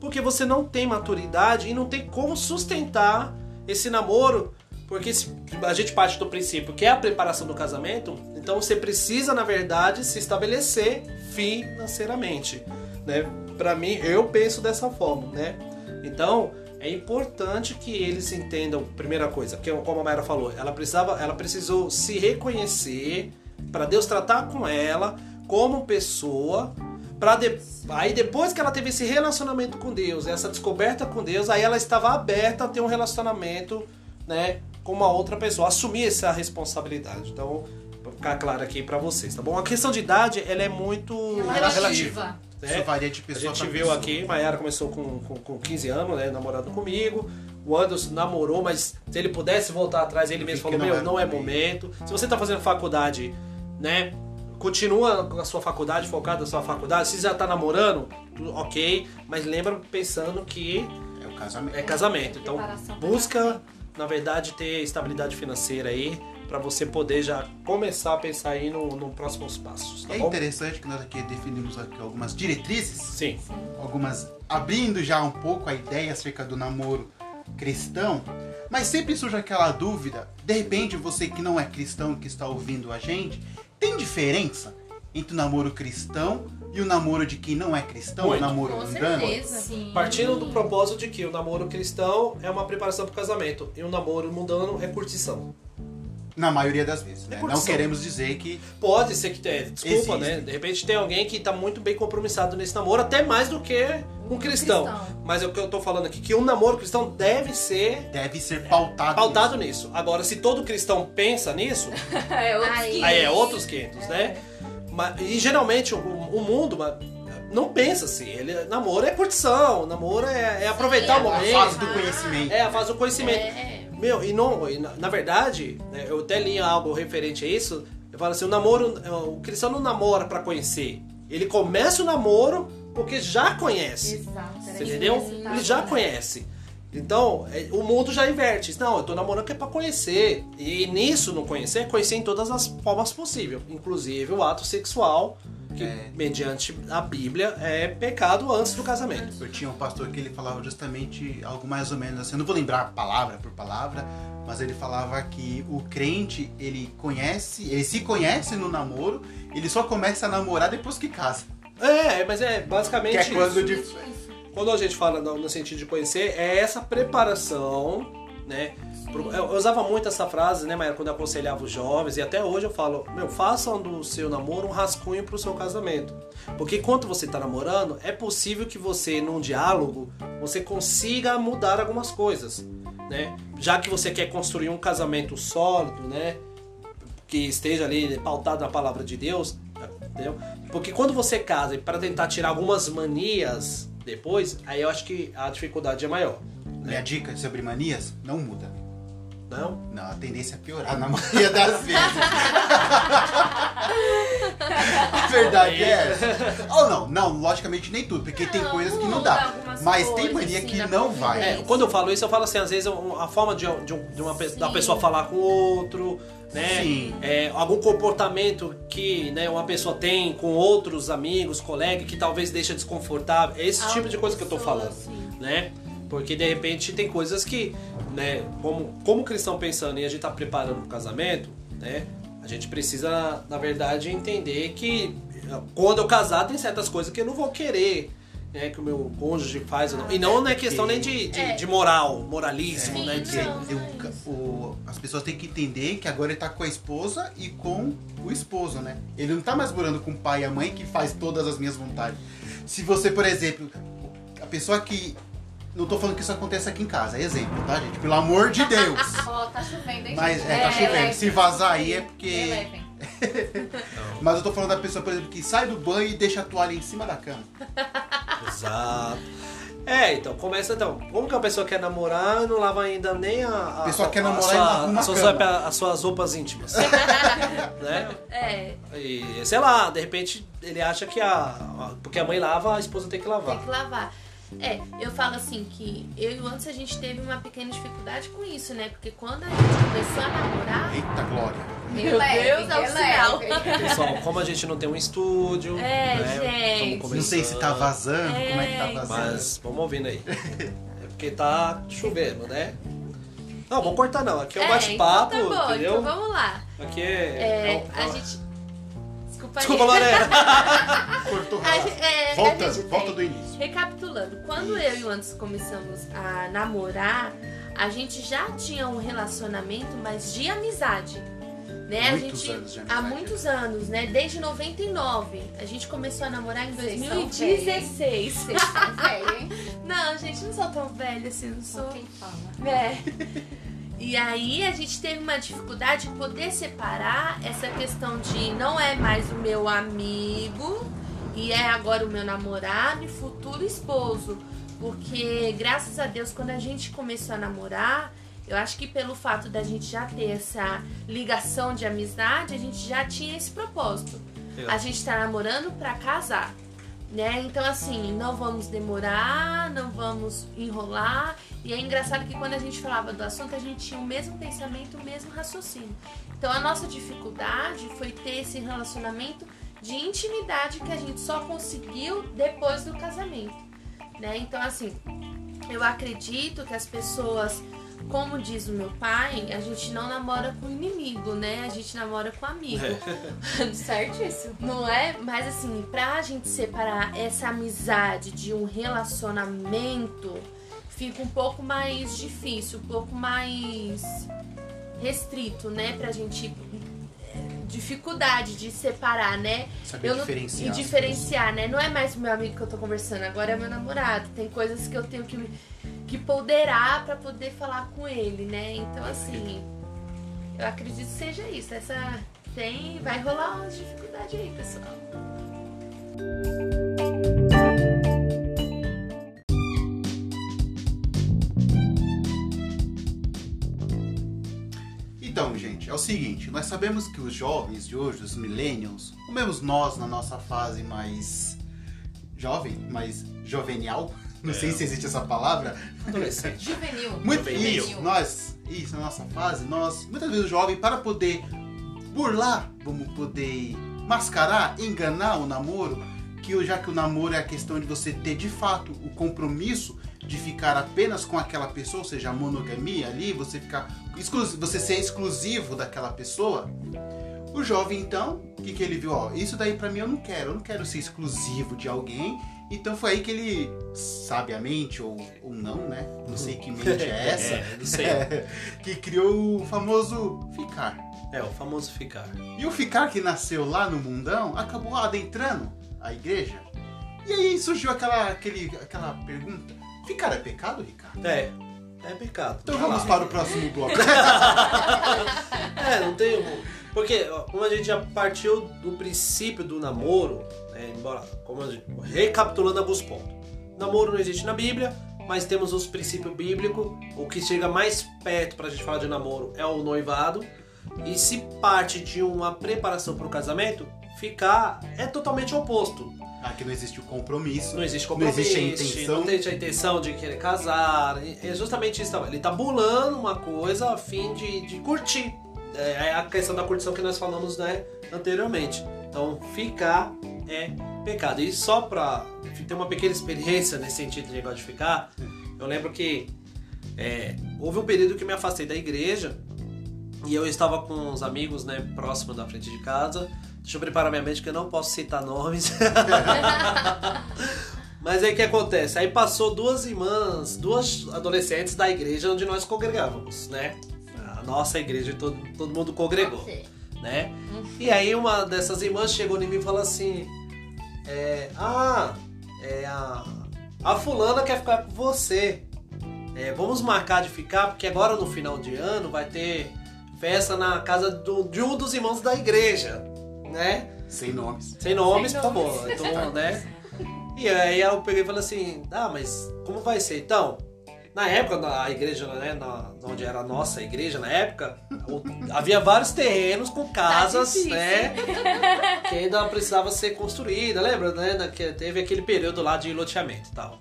Porque você não tem maturidade e não tem como sustentar esse namoro. Porque se a gente parte do princípio que é a preparação do casamento, então você precisa, na verdade, se estabelecer financeiramente, né? Para mim, eu penso dessa forma, né? Então, é importante que eles entendam, primeira coisa, que como a Mayra falou, ela precisava, ela precisou se reconhecer para Deus tratar com ela como pessoa, para de, aí depois que ela teve esse relacionamento com Deus, essa descoberta com Deus, aí ela estava aberta a ter um relacionamento, né, com uma outra pessoa, assumir essa responsabilidade. Então, pra ficar claro aqui para vocês, tá bom? A questão de idade, ela é muito relativa. Né? Isso varia de A pessoa gente pra viu pessoa. aqui, Mayara começou com, com, com 15 anos, né, namorando comigo. O Anderson namorou, mas se ele pudesse voltar atrás, ele Eu mesmo falou, não meu, não é momento. Se você tá fazendo faculdade, né, continua com a sua faculdade, focado na sua faculdade. Se já tá namorando, tudo ok, mas lembra pensando que É o casamento. é casamento. Então, busca, na verdade, ter estabilidade financeira aí, para você poder já começar a pensar aí no, no próximos passos, tá É bom? interessante que nós aqui definimos aqui algumas diretrizes, Sim. algumas abrindo já um pouco a ideia acerca do namoro cristão, mas sempre surge aquela dúvida, de repente você que não é cristão que está ouvindo a gente, tem diferença entre o namoro cristão e o namoro de quem não é cristão, Muito. o namoro Com mundano? certeza. Sim. Partindo do propósito de que o namoro cristão é uma preparação para o casamento e o namoro mundano é curtição. Na maioria das vezes, né? É Não queremos dizer que Pode ser que tenha, desculpa, Existe. né? De repente tem alguém que tá muito bem compromissado nesse namoro, até mais do que um cristão. cristão. Mas é o que eu tô falando aqui, que um namoro cristão deve ser deve ser pautado. pautado nisso. Agora, se todo cristão pensa nisso, É outro Aí- que- aí é outros 500, né? Mas, e geralmente o, o mundo não pensa assim. Ele, namoro é curtição, namoro é, é aproveitar Sim, o é A momento. fase do conhecimento. É a fase do conhecimento. É, Meu, e não, e na, na verdade, né, eu até li algo referente a isso. Eu falo assim, o namoro, o cristão não namora pra conhecer. Ele começa o namoro porque já conhece. Exato. Você entendeu? ia citar Ele já agora. conhece. Então, é, o mundo já inverte. Não, eu tô namorando que é pra conhecer. E nisso, não conhecer, é conhecer em todas as formas possíveis. Inclusive o ato sexual, que É. mediante a Bíblia é pecado antes do casamento. Eu tinha um pastor que ele falava justamente algo mais ou menos assim, eu não vou lembrar palavra por palavra, mas ele falava que o crente, ele conhece, ele se conhece no namoro, ele só começa a namorar depois que casa. É, mas é basicamente Que é isso. quando de... Quando a gente fala no sentido de conhecer, é essa preparação, né? Eu, usava muito essa frase, né, Maia, quando eu aconselhava os jovens, e até hoje eu falo, meu, façam do seu namoro um rascunho pro seu casamento. Porque enquanto você tá namorando, é possível que você, num diálogo, você consiga mudar algumas coisas, né? Já que você quer construir um casamento sólido, né? Que esteja ali pautado na palavra de Deus, entendeu? Porque quando você casa e para tentar tirar algumas manias depois, aí eu acho que a dificuldade é maior. Minha dica sobre manias, não muda. Não? Não, a tendência é piorar na maioria das vezes. a verdade é essa. Ou não, não, logicamente nem tudo, porque tem Não, coisas que não dá. Mas tem mania assim, que não vai. É, quando eu falo isso, eu falo assim, às vezes a forma de, de, um- de uma, pe- da pessoa falar com o outro, né? Sim. É, algum comportamento que né, uma pessoa tem com outros amigos, colegas, que talvez deixa desconfortável. É esse tipo de coisa que eu tô falando. assim. né? Porque de repente tem coisas que, né, como, como cristão pensando e a gente tá preparando o casamento, né? A gente precisa, na verdade, entender que quando eu casar tem certas coisas que eu não vou querer. Né, que o meu cônjuge faz ou não. E não é questão nem de, de, É. de moral, moralismo, Sim, né? De, Não, é isso. o- as pessoas têm que entender que agora ele tá com a esposa e com o esposo, né? Ele não tá mais morando com o pai e a mãe que faz todas as minhas vontades. Se você, por exemplo, a pessoa que. Não tô falando que isso acontece aqui em casa, é exemplo, tá, gente? Pelo amor de Deus! Ó, tá chovendo, hein? Mas é, tá chovendo. relevem. Se vazar aí é porque. Relevem. Mas eu tô falando da pessoa, por exemplo, que sai do banho e deixa a toalha em cima da cama. Exato. É, então, começa então. Como que a pessoa quer namorar e não lava ainda nem a. a A pessoa quer namorar e não arruma as suas, a cama. as suas roupas íntimas. né? É, E, sei lá, de repente ele acha que a, Porque a mãe lava, a esposa tem que tem lavar. que lavar. É, eu falo assim que eu e o antes a gente teve uma pequena dificuldade com isso, né? Porque quando a gente começou a namorar, Eita glória! Meu Deus, é o sinal. Pessoal, como a gente não tem um estúdio. É, né, gente. Não sei se tá vazando, como é que tá É, vazando. Mas vamos ouvindo aí. É porque tá chovendo, né? Não, vou cortar não. Aqui é um É, bate-papo, então tá bom, entendeu? então vamos lá. Aqui É, é. é um- a gente. Desculpa Lorena. Cortou A gente- é, a Volta, gente volta do início. Recapitulando, quando eu e o Antes começamos a namorar, a gente já tinha um relacionamento, mas de amizade. Né? Muitos a gente, anos de Há muitos anos, né? Desde 99. A gente começou a namorar em Vocês são 2016. Vocês são velhos, hein? Não, gente, não sou tão velha assim, não Só sou. quem fala. É. E aí a gente teve uma dificuldade de poder separar essa questão de não é mais o meu amigo e é agora o meu namorado e futuro esposo. Porque, graças a Deus, quando a gente começou a namorar, eu acho que pelo fato da gente já ter essa ligação de amizade, a gente já tinha esse propósito. A gente tá namorando pra casar. Né? Então, assim, não vamos demorar, não vamos enrolar. E é engraçado que quando a gente falava do assunto, a gente tinha o mesmo pensamento, o mesmo raciocínio. Então, a nossa dificuldade foi ter esse relacionamento de intimidade que a gente só conseguiu depois do casamento. Né? Então, assim, eu acredito que as pessoas como diz o meu pai, a gente não namora com inimigo, né? A gente namora com amigo. Certíssimo. Não é? Mas assim, pra gente separar essa amizade de um relacionamento, fica um pouco mais difícil, um pouco mais restrito, né? Pra gente. Dificuldade de separar, né? Saber Eu não- diferenciar. E diferenciar, né? Não é mais o meu amigo que eu tô conversando, agora é meu namorado. Tem coisas que eu tenho que, que ponderar pra poder falar com ele, né? Então, assim, eu acredito que seja isso. Essa tem. Vai rolar umas dificuldades aí, pessoal. Então, gente, é o seguinte, nós sabemos que os jovens de hoje, os millennials, ou mesmo nós na nossa fase mais jovem, mais jovenial, não sei É. se existe essa palavra, Adolescente. Juvenil. muito Juvenil. isso, nós, isso na nossa fase, nós, muitas vezes o jovem, para poder burlar, vamos poder mascarar, enganar o namoro, que o- já que o namoro é a questão de você ter de fato o compromisso de ficar apenas com aquela pessoa, ou seja, a monogamia ali, você ficar você ser exclusivo daquela pessoa. O jovem então, o que, que ele viu? Ó, isso daí pra mim eu não quero, eu não quero ser exclusivo de alguém. Então foi aí que ele, sabiamente ou, ou não, né? Não sei que mente é essa, É, não sei. que criou o famoso ficar. É, o famoso ficar. E o ficar que nasceu lá no mundão acabou adentrando a igreja. E aí surgiu aquela, aquele, aquela pergunta: ficar é pecado, Ricardo? É, é pecado. Então vamos lá. para o próximo bloco. É, não tem. Porque, como a gente já partiu do princípio do namoro, né, embora, como a gente, recapitulando alguns pontos. Namoro não existe na Bíblia, mas temos os princípios bíblicos. O que chega mais perto pra gente falar de namoro é o noivado. E se parte de uma preparação para o casamento, ficar é totalmente oposto. Aqui não existe o compromisso. Não existe Não compromisso, existe a intenção. não tem a intenção de querer casar. É justamente isso. Ele tá bulando uma coisa a fim de, de curtir. É a questão da curtição que nós falamos né, anteriormente. Então, ficar é pecado. E só pra ter uma pequena experiência nesse sentido de negócio de ficar, eu lembro que é, houve um período que me afastei da igreja e eu estava com uns amigos né, próximo da frente de casa. Deixa eu preparar minha mente que eu não posso citar nomes. Mas aí o que acontece? Aí passou duas irmãs, duas adolescentes da igreja onde nós congregávamos, né? A nossa igreja, todo, todo mundo congregou, né? E aí uma dessas irmãs chegou em mim e falou assim: é, Ah, é a, a fulana quer ficar com você. É, vamos marcar de ficar, porque agora no final de ano vai ter festa na casa do- de um dos irmãos da igreja, né? Sem nomes. Sem nomes, Sem por nomes. favor. Então, né? E aí eu peguei e falei assim, ah, mas como vai ser? Então, na época, na igreja, né, na, onde era a nossa igreja na época, o- havia vários terrenos com casas, difícil. né? Que ainda precisava ser construída, lembra, né? que teve aquele período lá de loteamento e tal.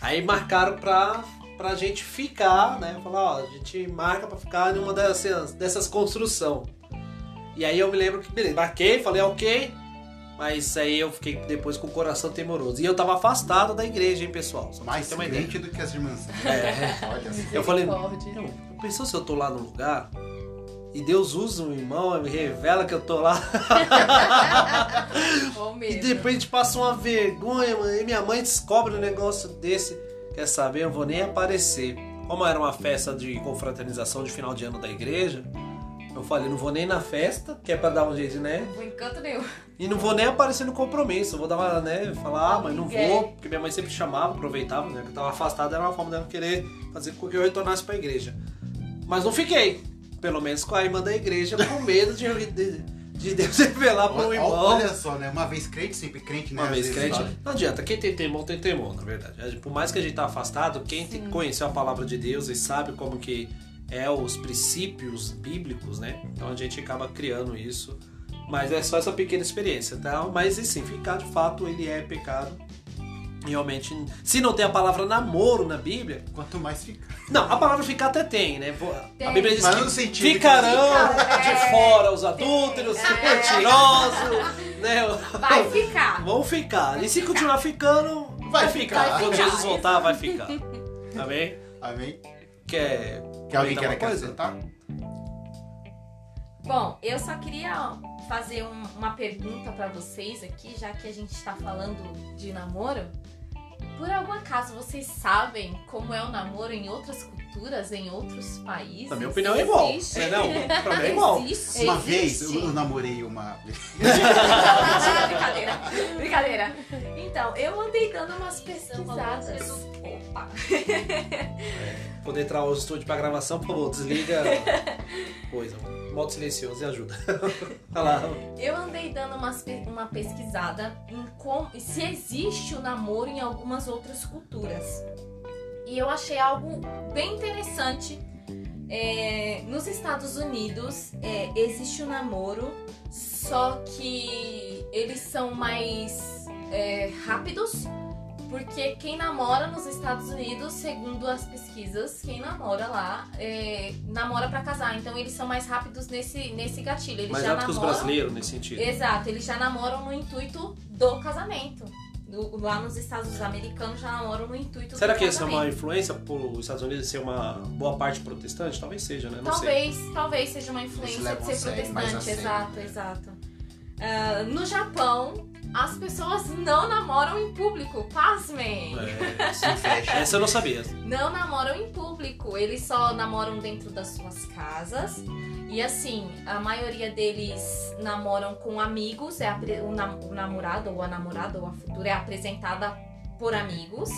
Aí marcaram pra, pra gente ficar, né? Falar, ó, a gente marca pra ficar em uma dessas, dessas construção. E aí eu me lembro que, beleza, marquei, falei, ok. Mas aí eu fiquei depois com o coração temoroso. E eu tava afastado da igreja, hein, pessoal? Só Mais uma ideia. do que as irmãs. É. Olha. Eu falei, não, pensou se eu tô lá no lugar e Deus usa um irmão e me revela que eu tô lá e de repente passa uma vergonha, mano, e minha mãe descobre um negócio desse. Quer saber? Eu vou nem aparecer. Como era uma festa de confraternização de final de ano da igreja, eu falei, não vou nem na festa, que é pra dar um jeito, né? Não encanto nenhum. E não vou nem aparecer no compromisso. Eu vou dar uma, né? Falar, ah, mas não vou, porque minha mãe sempre chamava, aproveitava, né? Que eu tava afastado, era uma forma dela querer fazer com que eu retornasse pra igreja. Mas não fiquei. Pelo menos com a irmã da igreja, com medo de, de, de Deus revelar para um Olha, irmão. olha só, né? Uma vez crente, sempre crente, né? Uma Às vez vezes, crente. sabe? Não adianta, quem tem temor tem temor, na verdade. Por mais que a gente tá afastado, quem conheceu a palavra de Deus e sabe como que é os princípios bíblicos, né? Então a gente acaba criando isso. Mas é só essa pequena experiência, tá? Mas e sim, ficar de fato ele é pecado. Realmente, se não tem a palavra namoro na Bíblia, Quanto mais ficar. não, a palavra ficar até tem, né? Vou- A Tem. Bíblia diz Mas no que sentido que- ficarão Fica- de é. fora os adúlteros, É. mentirosos, né? Vai ficar. Vão ficar. E se continuar ficando, vai, Vai ficar. ficar. Quando Vai Jesus ficar. voltar, vai ficar. Amém? Amém? quer. Que alguém quer acrescentar? Bom, eu só queria fazer um- uma pergunta pra vocês aqui, já que a gente tá falando de namoro. Por algum acaso vocês sabem como é o namoro em outras culturas, em outros países? Na minha opinião é igual. Existe? É, não, pra mim é igual. Existe? Uma vez Existe? eu, eu namorei uma. Mentira, brincadeira. Brincadeira. Então, eu andei dando umas pesquisadas. Opa! Poder entrar ao estúdio pra gravação, por favor, desliga. Coisa. Modo silencioso e ajuda. Olha lá. Eu andei dando umas pe- uma pesquisada em como, se existe o namoro em algumas outras culturas. E eu achei algo bem interessante. É, nos Estados Unidos é, existe o namoro, só que eles são mais é, rápidos. Porque quem namora nos Estados Unidos, segundo as pesquisas, quem namora lá é, namora pra casar. Então eles são mais rápidos nesse, nesse gatilho. Eles Mais já rápido que os namoram. brasileiros nesse sentido. Exato, eles já namoram no intuito do casamento. Do- lá nos Estados Unidos americanos já namoram no intuito Será do que essa é casamento. uma influência por Estados Unidos ser uma boa parte protestante? Talvez seja, né? Não sei. Talvez, talvez seja uma influência de ser protestante. Exato, exato. Ah, no Japão, as pessoas não namoram em público, pasmem! É, essa eu não sabia. Não namoram em público, eles só namoram dentro das suas casas. E assim, a maioria deles namoram com amigos, é o, nam- o namorado ou a namorada ou a futura é apresentada por amigos.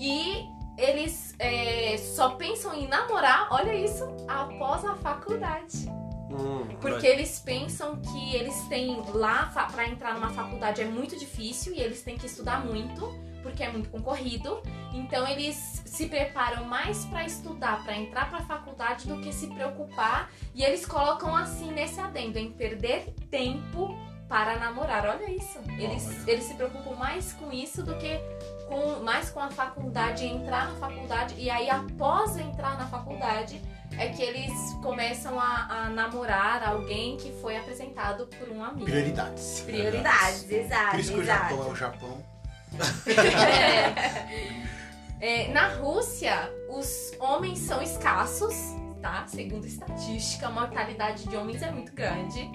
E eles é, só pensam em namorar, olha isso, após a faculdade. Hum, Porque eles pensam que eles têm lá pra entrar numa faculdade é muito difícil e eles têm que estudar muito, porque é muito concorrido. Então eles se preparam mais pra estudar, pra entrar pra faculdade do que se preocupar, e eles colocam assim nesse adendo em perder tempo para namorar. Olha isso. Eles, Olha. eles se preocupam mais com isso do que com mais com a faculdade, entrar na faculdade e aí após entrar na faculdade é que eles começam a, a namorar alguém que foi apresentado por um amigo. Prioridades. Prioridades, exato. Por isso que o. Japão é o Japão. É. É, na Rússia, os homens são escassos, tá? Segundo estatística, a mortalidade de homens é muito grande.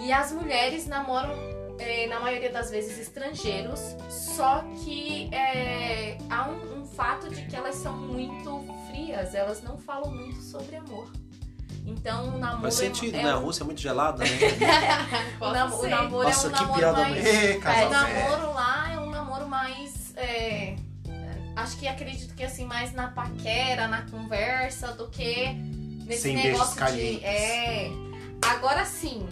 E as mulheres namoram, é, na maioria das vezes, estrangeiros. Só que é, há um, um fato de que elas são muito frias, elas não falam muito sobre amor. Então o namoro Faz é- sentido, é, né? A um- Rússia é muito gelada, né? o, nam- o ser. namoro Nossa, é um que namoro piada mais. É, o namoro lá é um namoro mais. é, acho que acredito que assim, mais na paquera, na conversa, do que nesse Sem beijos negócio de. calientes. É. Agora sim,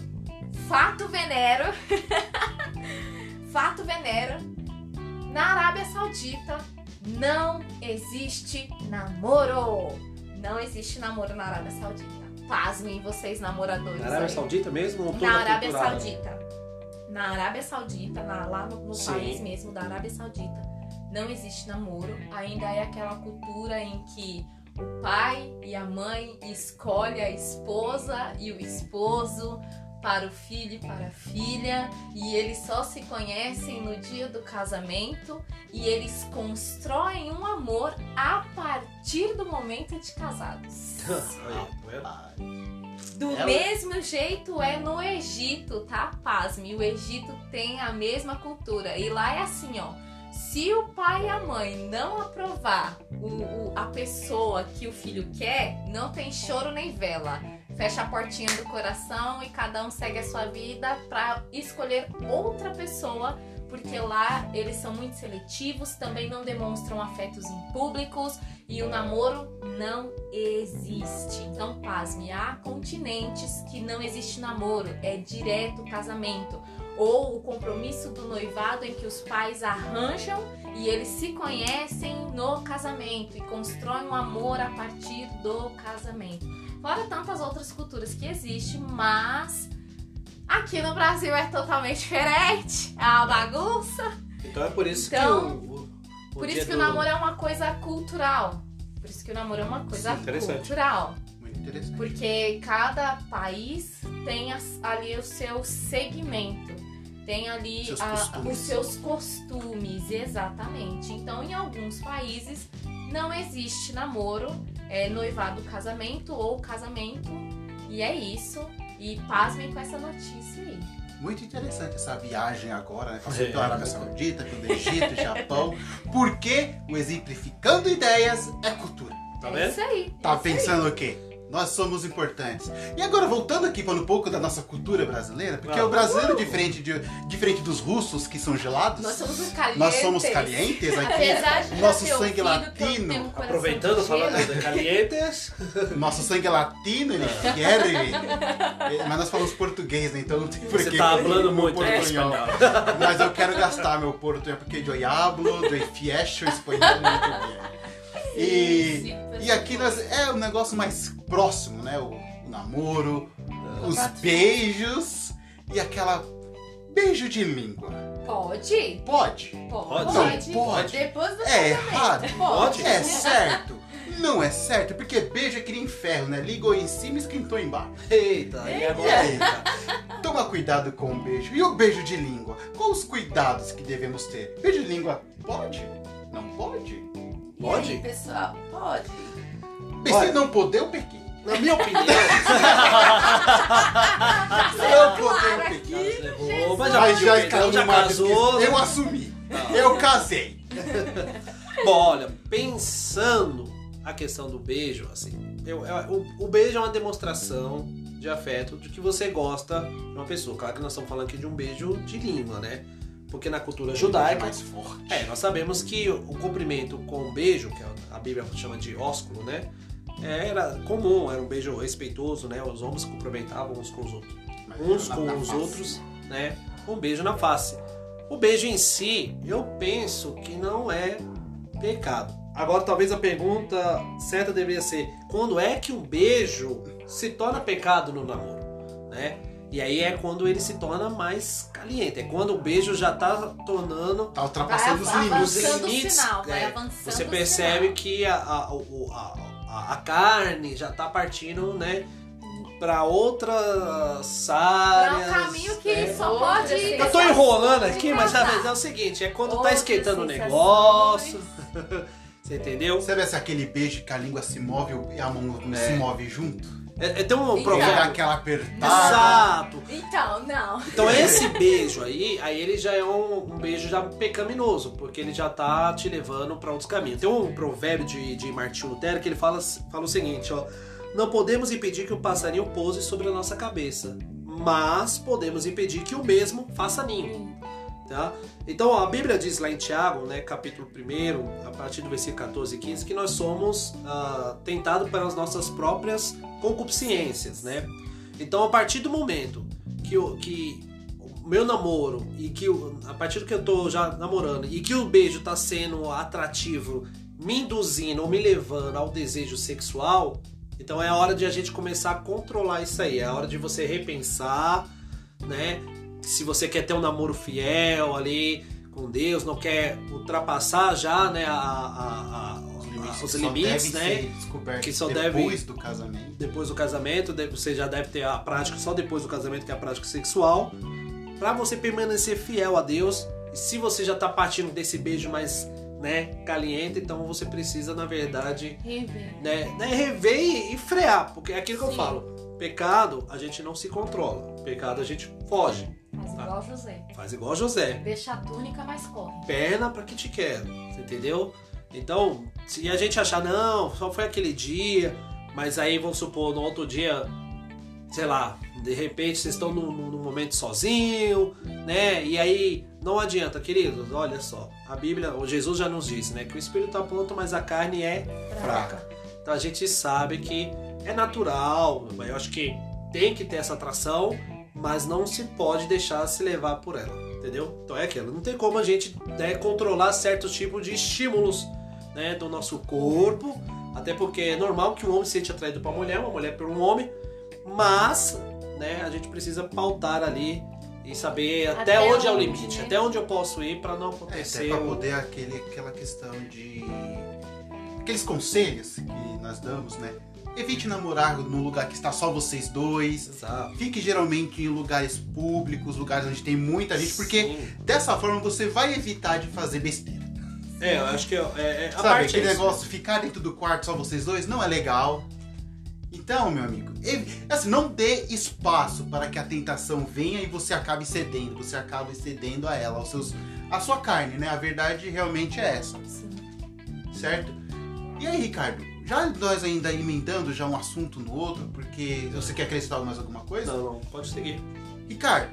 fato venero. fato venero. Na Arábia Saudita não existe namoro. Não existe namoro na Arábia Saudita. Pasmem vocês, namoradores. Na Arábia aí. Saudita mesmo ou Na Arábia Saudita. Na Arábia Saudita, na- lá no, no país mesmo da Arábia Saudita, não existe namoro. Ainda é aquela cultura em que o pai e a mãe escolhem a esposa e o esposo para o filho e para a filha e eles só se conhecem no dia do casamento e eles constroem um amor a partir do momento de casados. Vendo? Do Ela- mesmo jeito é no Egito, tá? Pasme, o Egito tem a mesma cultura. E lá é assim, ó. Se o pai e a mãe não aprovar o, o- a pessoa que o filho quer, não tem choro nem vela. Fecha a portinha do coração e cada um segue a sua vida pra escolher outra pessoa, porque lá eles são muito seletivos, também não demonstram afetos em públicos e o namoro não existe. Então, pasme, há continentes que não existe namoro, é direto casamento. Ou o compromisso do noivado em que os pais arranjam e eles se conhecem no casamento e constroem um amor a partir do casamento. Fora tantas outras culturas que existem, mas aqui no Brasil é totalmente diferente. É uma bagunça. Então é por isso Então, que o, o, o Por isso que o do- namoro é uma coisa cultural. Por isso que o namoro é uma coisa Sim, interessante. cultural. Muito interessante. Porque cada país tem as- ali o seu segmento. tem ali Seus a- costumes. os seus costumes, exatamente. Então, em alguns países não existe namoro, é noivado, casamento ou casamento, e é isso. E pasmem com essa notícia aí. Muito interessante essa viagem agora, né? Passando É. pela Arábia Saudita, pelo Egito, Japão. Porque o Exemplificando Ideias é cultura. Tá é vendo? isso aí. Tá é isso aí. pensando o quê? Nós somos importantes. E agora, voltando aqui para um pouco da nossa cultura brasileira, porque Ah. o brasileiro, diferente, de, diferente dos russos, que são gelados, Nós somos os calientes. nós somos calientes aqui. De Nosso sangue latino. um Aproveitando, de falando de calientes. Nosso sangue é latino, ele ele... Mas nós falamos português, né? Então não tem por Você que tá falando muito em portunhol. espanhol. Mas eu quero gastar meu portunhol, porque eu hablo, eu fiecho espanhol muito bem. E, Sim, e aqui nós, é o negócio mais próximo, né? O, o namoro, os Contato beijos e aquela beijo de língua. Pode? Pode? Pode. Pode. Não, pode. Depois do É errado? Pode? É certo? Não é certo, porque beijo é que nem ferro, né? Ligou em cima e esquentou embaixo. Eita, e agora? Eita. Toma cuidado com o beijo. E o beijo de língua? Quais os cuidados que devemos ter? Beijo de língua pode? Não pode? E Pode? aí, pessoal? Pode. Olha. se não poder, eu pequei. Na minha opinião. Não poder, eu pequei. Opa, mas já Mas já perdão, já casou. Eu assumi. Tá. Eu casei. Bom, olha, pensando a questão do beijo, assim, eu, eu- o, o beijo é uma demonstração de afeto de que você gosta de uma pessoa. Claro que nós estamos falando aqui de um beijo de língua, né? Porque na cultura judaica, mais forte. é, nós sabemos que o cumprimento com o beijo, que a Bíblia chama de ósculo, né? Era comum, era um beijo respeitoso, né? Os homens cumprimentavam uns com os outros Mas uns com os face. outros, né? Um beijo na face. O beijo em si, eu penso que não é pecado. Agora, talvez a pergunta certa deveria ser: quando é que um beijo se torna pecado no namoro, né? E aí é quando ele se torna mais caliente. É quando o beijo já tá tornando Tá ultrapassando os limites. avançando o limites, sinal, vai é, avançando você o percebe sinal. que a, a, a, a- a carne já tá partindo, né? Para outras áreas. É um caminho que né? só pode... sensação. Eu tô enrolando aqui, de mas casar. sabe, é o seguinte, é quando tá esquentando o negócio. Você entendeu? Sabe esse aquele beijo que a língua se move e a mão se move junto? É, é, tem um dá provérbio. aquela apertada. Exato. Então, não. Então esse beijo aí, aí ele já é um, um beijo já pecaminoso, porque ele já tá te levando para outros caminhos. Tem um provérbio de, de Martinho Lutero que ele fala, fala o seguinte, ó. Não podemos impedir que o passarinho pouse sobre a nossa cabeça, mas podemos impedir que o mesmo faça ninho. Tá? Então a Bíblia diz lá em Tiago, né, capítulo 1, a partir do versículo 14 e 15, que nós somos ah, tentados pelas nossas próprias concupiscências, né? Então a partir do momento que, o, que o meu namoro e que a partir do que eu tô já namorando e que o beijo tá sendo atrativo, me induzindo ou me levando ao desejo sexual, então é a hora de a gente começar a controlar isso aí, é a hora de você repensar, né? Se você quer ter um namoro fiel ali com Deus, não quer ultrapassar já, né, a, a- a- Os limites, a- os que limites, só né? Que só depois deve- do casamento. depois do casamento, você já deve ter a prática só depois do casamento, que é a prática sexual, Pra você permanecer fiel a Deus. E se você já tá partindo desse beijo mais, né, caliente, então você precisa, na verdade, Rever. né, né, rever e, e frear, porque é aquilo que eu Sim. falo. Pecado, a gente não se controla. Pecado, a gente foge. Faz Tá. igual José. Faz igual José. Deixa a túnica, mas corre. perna pra que te quero, entendeu? Então, se a gente achar, não, só foi aquele dia, mas aí vamos supor, no outro dia, sei lá, de repente vocês estão num, num momento sozinho, né? E aí não adianta, queridos, olha só, a Bíblia, o Jesus já nos disse, né? Que o espírito tá pronto, mas a carne é fraca. Então a gente sabe que é natural, eu acho que tem que ter essa atração, mas não se pode deixar se levar por ela, entendeu? Então é aquilo, não tem como a gente né, controlar certos tipos de estímulos né, do nosso corpo, até porque é normal que um homem se sente atraído por uma mulher, uma mulher por um homem, mas né, a gente precisa pautar ali e saber até, Até onde é o limite, né? até onde eu posso ir para não É, acontecer. até pra o- poder aquele, aquela questão de. Aqueles conselhos que nós damos, né? Evite namorar num lugar que está só vocês dois. Exato. Fique geralmente em lugares públicos, lugares onde tem muita gente, porque Sim. dessa forma você vai evitar de fazer besteira. É, eu acho que é, é, a Sabe, parte aquele é isso. negócio, ficar dentro do quarto só vocês dois, não é legal. Então, meu amigo, ev- assim, não dê espaço para que a tentação venha e você acabe cedendo, você acabe cedendo a ela, aos seus, a sua carne, né? A verdade realmente é essa, Sim. certo? E aí, Ricardo, já nós ainda emendando já um assunto no outro, porque você quer acrescentar mais alguma coisa? Não, não, pode seguir. Ricardo,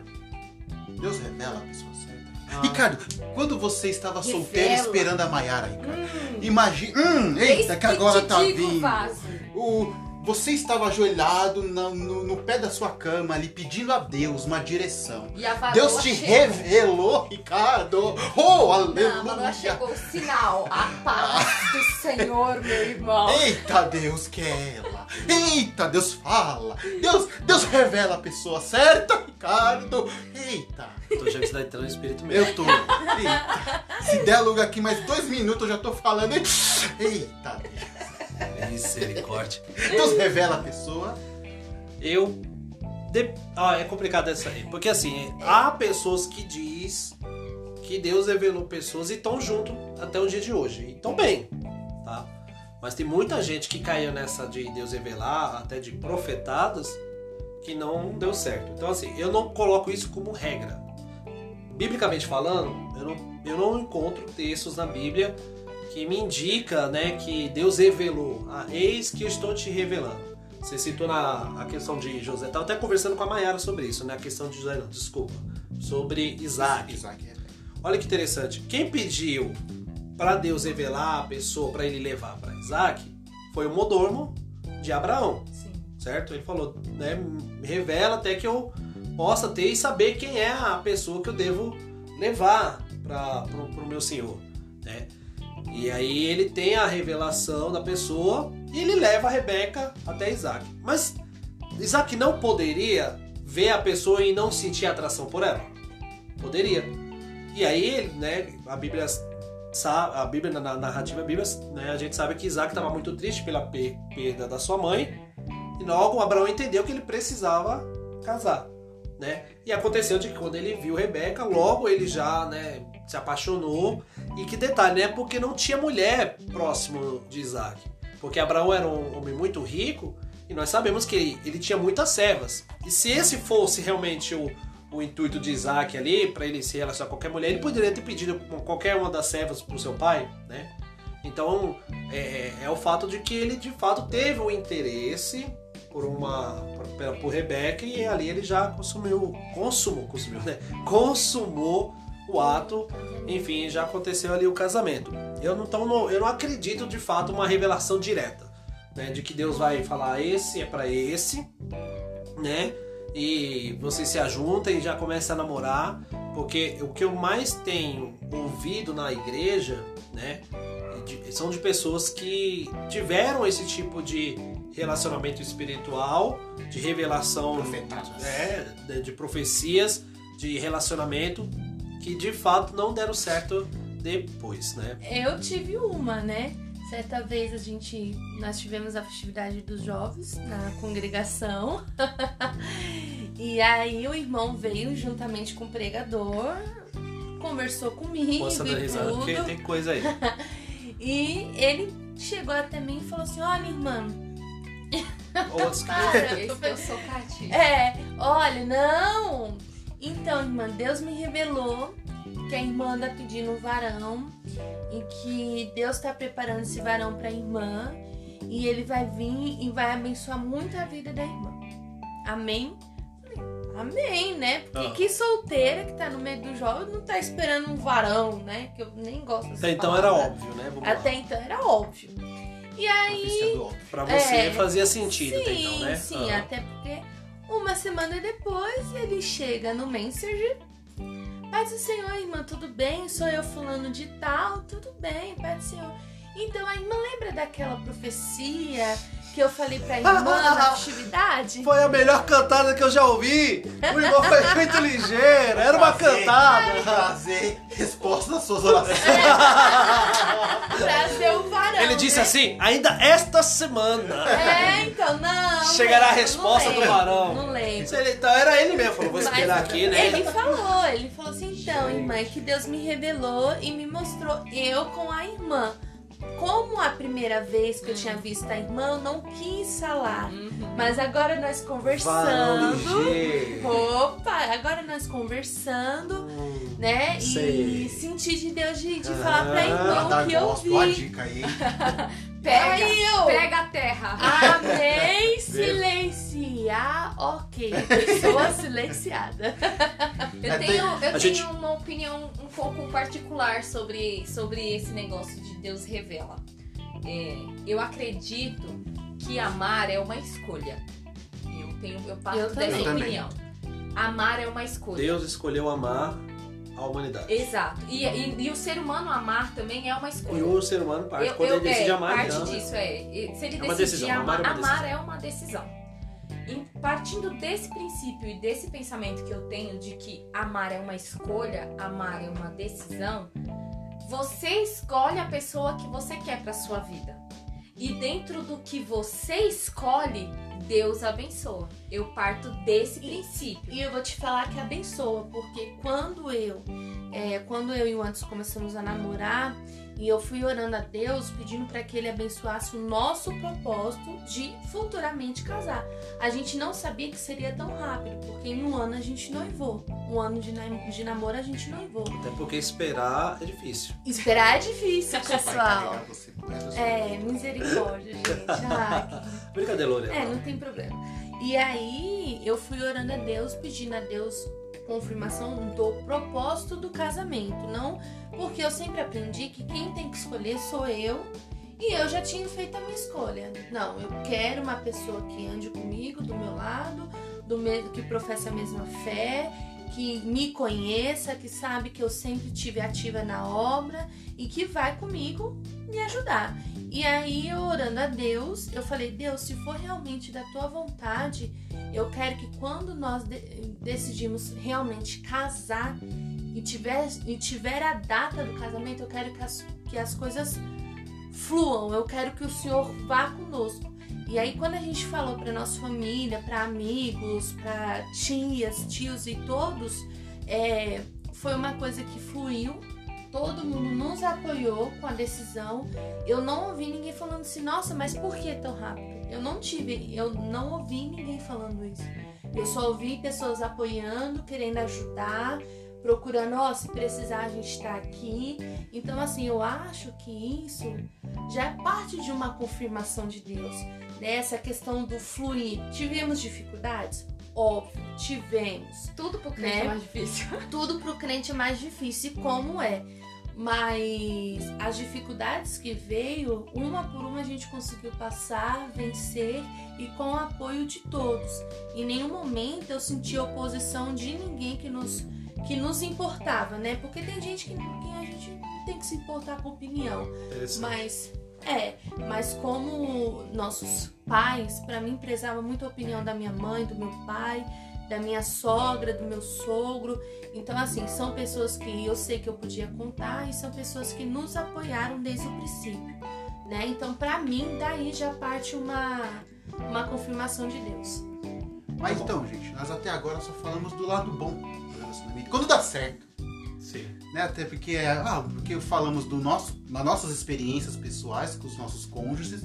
Deus revela a pessoa certa. Ah. Ricardo, quando você estava solteiro esperando a Maiara, Ricardo, Hum, imagina. Hum, eita, que agora tá vindo. O, você estava ajoelhado na- no, no pé da sua cama ali pedindo a Deus uma direção. E a varoa Deus te chegou. revelou, Ricardo. Oh, Não, a aleluia. chegou o sinal. A paz do Senhor, meu irmão. Eita, Deus quer ela. Eita, Deus fala. Deus, Deus revela a pessoa certa, Ricardo. Eita. Tô achando que você tá entrando no espírito mesmo. Eu tô. Eita. Se der lugar aqui mais dois minutos, eu já tô falando. Eita, Misericórdia. Deus revela a pessoa. Eu. de- Ah, é complicado essa aí. Porque assim, há pessoas que diz que Deus revelou pessoas e estão junto até o dia de hoje. E estão bem, tá? Mas tem muita gente que caiu nessa de Deus revelar, até de profetadas, que não deu certo. Então assim, eu não coloco isso como regra. Biblicamente falando, eu não, eu não encontro textos na Bíblia que me indica, né, que Deus revelou. Ah, eis que eu estou te revelando. Você citou na a questão de José. Estava até conversando com a Mayara sobre isso, né? A questão de José, não, desculpa. Sobre Isaac. Isaac revela. Olha que interessante. Quem pediu para Deus revelar a pessoa para ele levar para Isaac foi o Modormo de Abraão, Sim. certo? Ele falou, né? Revela até que eu possa ter e saber quem é a pessoa que eu devo levar para o meu senhor, né? E aí ele tem a revelação da pessoa e ele leva a Rebeca até Isaac. Mas Isaac não poderia ver a pessoa e não sentir atração por ela? Poderia. E aí, né, a Bíblia a Bíblia na narrativa bíblica, né, a gente sabe que Isaac estava muito triste pela per- perda da sua mãe e logo Abraão entendeu que ele precisava casar, né? E aconteceu de que quando ele viu Rebeca, logo ele já, né, se apaixonou. E que detalhe, né? Porque não tinha mulher próximo de Isaac. Porque Abraão era um homem muito rico e nós sabemos que ele, tinha muitas servas. E se esse fosse realmente o, o intuito de Isaac ali, para ele se relacionar com qualquer mulher, ele poderia ter pedido qualquer uma das servas para o seu pai, né? Então é, é o fato de que ele de fato teve o interesse por uma por, por Rebeca e ali ele já consumiu, consumou, consumiu, né? Consumou o ato, enfim, já aconteceu ali o casamento. Eu não, não- eu não acredito de fato uma revelação direta, né? De que Deus vai falar esse é para esse, né? E vocês se ajuntam e já começam a namorar, porque o que eu mais tenho ouvido na igreja, né? são de pessoas que tiveram esse tipo de relacionamento espiritual, de revelação, é, de, de profecias, de relacionamento que de fato não deram certo depois, né? Eu tive uma, né? Certa vez a gente. Nós tivemos a festividade dos jovens na congregação. e aí o irmão veio juntamente com o pregador, conversou comigo dar e risada tudo. porque tem coisa aí. E ele chegou até mim e falou assim: Olha, irmã, Outros para, eu tô que eu sou cativa. É, olha, não! Então, irmã, Deus me revelou que a irmã anda pedindo um varão e que Deus está preparando esse varão para a irmã e ele vai vir e vai abençoar muito a vida da irmã. Amém? Amém, né? Porque Ah. que solteira que tá no meio do jovem não tá esperando um varão, né? Que eu nem gosto dessa Até então era palavra. óbvio, né? Vamos lá. Até então era óbvio. E aí óbvio. Pra você É. fazia sentido, até Sim, então, né? sim, Ah. até porque uma semana depois ele chega no Messenger. Paz do Senhor, irmã, tudo bem? Sou eu fulano de tal, tudo bem, Paz do Senhor. Então a irmã lembra daquela profecia que eu falei pra irmã na festividade? Foi a melhor cantada que eu já ouvi! O irmão foi muito ligeiro, era uma cantada! Trazer resposta às suas orações. Trazer o varão. Ele disse né? assim, ainda esta semana. É, então, não. Chegará a lembro, resposta não do lembro, varão. Não lembro. Ele- Então era ele mesmo, falou, vou Mas esperar aqui, né? Ele falou, ele falou assim, então, Gente. irmã, é que Deus me revelou e me mostrou eu com a irmã. Como a primeira vez que eu tinha visto a irmã, eu não quis falar. Uhum. Mas agora nós conversando. Opa, agora nós conversando, Hum, né? Sei. E senti de Deus de, de falar pra Ah, irmã Tá o que eu vi. dica aí. Pega, Aí eu pega a terra. amei silenciar, ok. Pessoa silenciada. Eu É, tenho, eu tenho gente- uma opinião um pouco particular sobre, sobre esse negócio de Deus revela. É, eu acredito que amar é uma escolha. Eu tenho, eu parto Eu dessa opinião. Amar é uma escolha. Deus escolheu amar a humanidade. Exato. E, e, e o ser humano amar também é uma E escolha. o ser humano parte Eu- quando eu- ele decide é, amar, parte então. disso é. e Se ele É uma decidir decisão, amar, amar é uma amar decisão. é uma decisão. E partindo desse princípio e desse pensamento que eu tenho de que amar é uma escolha, amar é uma decisão, você escolhe a pessoa que você quer para sua vida. E dentro do que você escolhe, Deus abençoa. Eu parto desse princípio. E eu vou te falar que abençoa, porque quando eu, é, quando eu e o Anderson começamos a namorar, e eu fui orando a Deus, pedindo para que ele abençoasse o nosso propósito de futuramente casar. A gente não sabia que seria tão rápido, porque em um ano a gente noivou. Um ano de, nam- de namoro a gente noivou. Até porque esperar é difícil. Esperar é difícil, Vai pessoal. você essa É, misericórdia, gente. Que Brincadeira, Lorena. É, não tem problema. E aí eu fui orando a Deus, pedindo a Deus confirmação do propósito do casamento. Não porque eu sempre aprendi que quem tem que escolher sou eu. E eu já tinha feito a minha escolha. Não, eu quero uma pessoa que ande comigo, do meu lado, do mesmo que professe a mesma fé, que me conheça, que sabe que eu sempre tive ativa na obra e que vai comigo me ajudar. E aí, orando a Deus, eu falei: Deus, se for realmente da tua vontade, eu quero que quando nós de- decidimos realmente casar e tiver, e tiver a data do casamento, eu quero que as, que as coisas fluam, eu quero que o Senhor vá conosco. E aí, quando a gente falou para nossa família, para amigos, para tias, tios e todos, é, foi uma coisa que fluiu. Todo mundo nos apoiou com a decisão. Eu não ouvi ninguém falando assim, nossa, mas por que tão rápido? Eu não tive, eu não ouvi ninguém falando isso. Eu só ouvi pessoas apoiando, querendo ajudar, procurando, ó, se precisar a gente tá aqui. Então, assim, eu acho que isso já é parte de uma confirmação de Deus. Nessa questão do fluir. Tivemos dificuldades? Óbvio, tivemos Tudo pro crente Né? é mais difícil. tudo pro crente é mais difícil, e como é. Mas as dificuldades que veio, uma por uma a gente conseguiu passar, vencer e com o apoio de todos. Em nenhum momento eu senti oposição de ninguém que nos, que nos importava, né? Porque tem gente que, que a gente tem que se importar com opinião. Mas é, mas como nossos pais, pra mim prezava muito a opinião da minha mãe, do meu pai, da minha sogra, do meu sogro. Então assim, são pessoas que eu sei que eu podia contar e são pessoas que nos apoiaram desde o princípio, né? Então pra mim daí já parte uma uma confirmação de Deus. Mas então, gente, nós até agora só falamos do lado bom do relacionamento. Quando dá certo, Sim. né? Até porque, ah, porque falamos do nosso, das nossas experiências pessoais com os nossos cônjuges,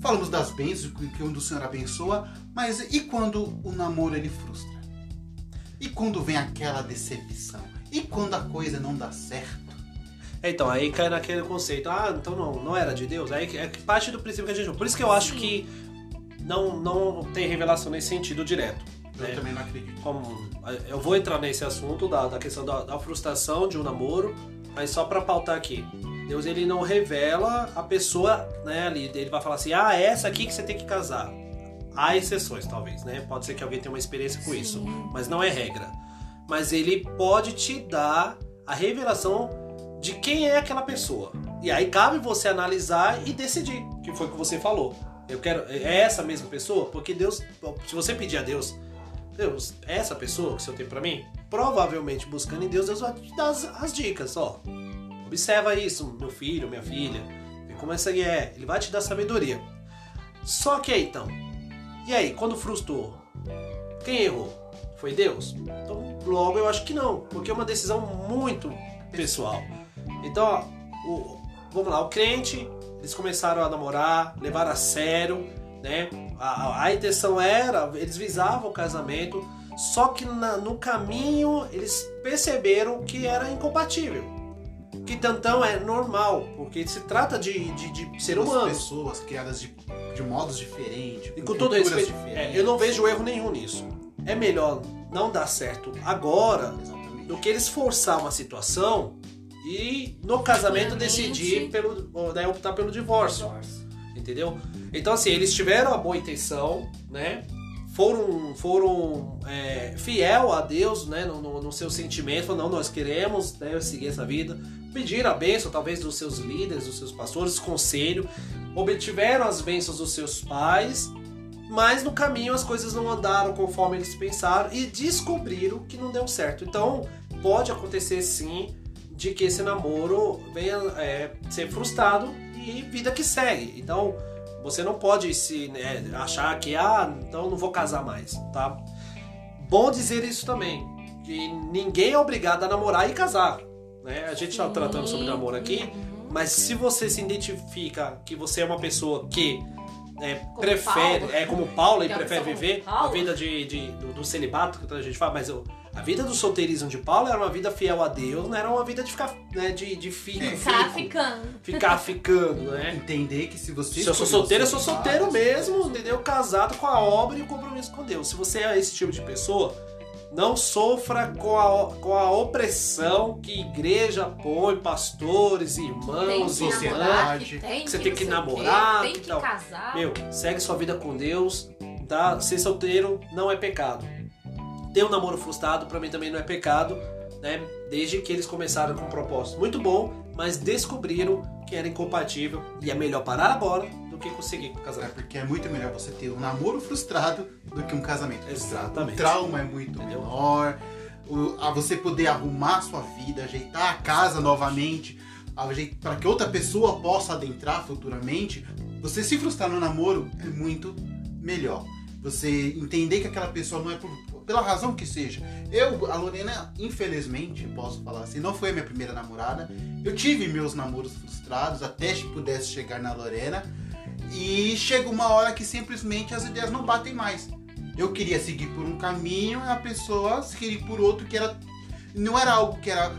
falamos das bênçãos que que o Senhor abençoa, mas e quando o namoro ele frustra? E quando vem aquela decepção? E quando a coisa não dá certo? É, Então, aí cai naquele conceito, ah, então não, não era de Deus. Aí é parte do princípio que a gente. Por isso que eu acho que não, não tem revelação nesse sentido direto. Eu né? também não acredito. Como, eu vou entrar nesse assunto da, da questão da, da frustração de um namoro, mas só pra pautar aqui. Deus ele não revela a pessoa, né, ali, ele vai falar assim: "Ah, é essa aqui que você tem que casar". Há exceções, talvez, né? Pode ser que alguém tenha uma experiência com isso, Sim. mas não é regra. Mas ele pode te dar a revelação de quem é aquela pessoa. E aí cabe você analisar e decidir, que foi o que você falou. Eu quero é essa mesma pessoa, porque Deus, se você pedir a Deus, Deus, essa pessoa que o Senhor tem pra mim? Provavelmente buscando em Deus, Deus vai te dar as, as dicas, ó. Observa isso, meu filho, minha filha. Vê como essa aí é. Ele vai te dar sabedoria. Só que aí então. E aí, quando frustrou? Quem errou? Foi Deus? Então, logo eu acho que não, porque é uma decisão muito pessoal. Então, ó, o, vamos lá, o crente, eles começaram a namorar, levaram a sério, né? A, a, intenção era, eles visavam o casamento, só que na, no caminho eles perceberam que era incompatível. Que tantão é normal, porque se trata de, de, de ser Duas humano. pessoas criadas de, de modos diferentes. E com todo respeito, é, eu não vejo erro nenhum nisso. É melhor não dar certo agora Exatamente. do que eles forçar uma situação e no casamento decidir pelo, né, optar pelo divórcio, entendeu? Então assim, eles tiveram a boa intenção, né? Foram, foram é, fiel a Deus, né? No, no, no seu sentimento, não, nós queremos né, seguir essa vida. Pediram a bênção, talvez, dos seus líderes, dos seus pastores, conselho. Obtiveram as bênçãos dos seus pais, mas no caminho as coisas não andaram conforme eles pensaram e descobriram que não deu certo. Então, pode acontecer sim de que esse namoro venha é, ser frustrado e vida que segue. Então, você não pode se né, achar que, ah, então não vou casar mais, tá? Bom dizer isso também, que ninguém é obrigado a namorar e casar, né? A gente está tratando sobre namoro aqui, mas se você se identifica que você é uma pessoa que é, prefere, Paulo. é como Paulo e é prefere viver como a Paulo. vida de, de- do, do celibato, que a gente fala, mas eu- a vida do solteirismo de Paulo era uma vida fiel a Deus, não era uma vida de ficar, né, de, de fico, Ficar fico, ficando. ficar ficando, né? Entender que se você. Se eu sou solteiro, eu sou solteiro mesmo, entendeu? Casado com a obra e o compromisso com Deus. Se você é esse tipo de pessoa, não sofra com a, com a opressão que igreja põe, pastores, Tem irmãos, que sociedade, namorar, que tem que você que tem que namorar, tem que que tal. casar. Meu, segue sua vida com Deus, tá? Ser solteiro não é pecado. Ter um namoro frustrado pra mim também não é pecado, né? Desde que eles começaram com um propósito muito bom, mas descobriram que era incompatível e é melhor parar agora do que conseguir com o É casamento. porque é muito melhor você ter um namoro frustrado do que um casamento frustrado. Exatamente. O trauma é muito Entendeu? menor. O, a você poder arrumar a sua vida, ajeitar a casa novamente, para que outra pessoa possa adentrar futuramente. Você se frustrar no namoro é muito melhor. Você entender que aquela pessoa não é por, pela razão que seja. Eu, a Lorena, infelizmente, posso falar assim, não foi a minha primeira namorada. Eu tive meus namoros frustrados até que pudesse chegar na Lorena. E chega uma hora que simplesmente as ideias não batem mais. Eu queria seguir por um caminho e a pessoa queria por outro que era. Não era algo que era.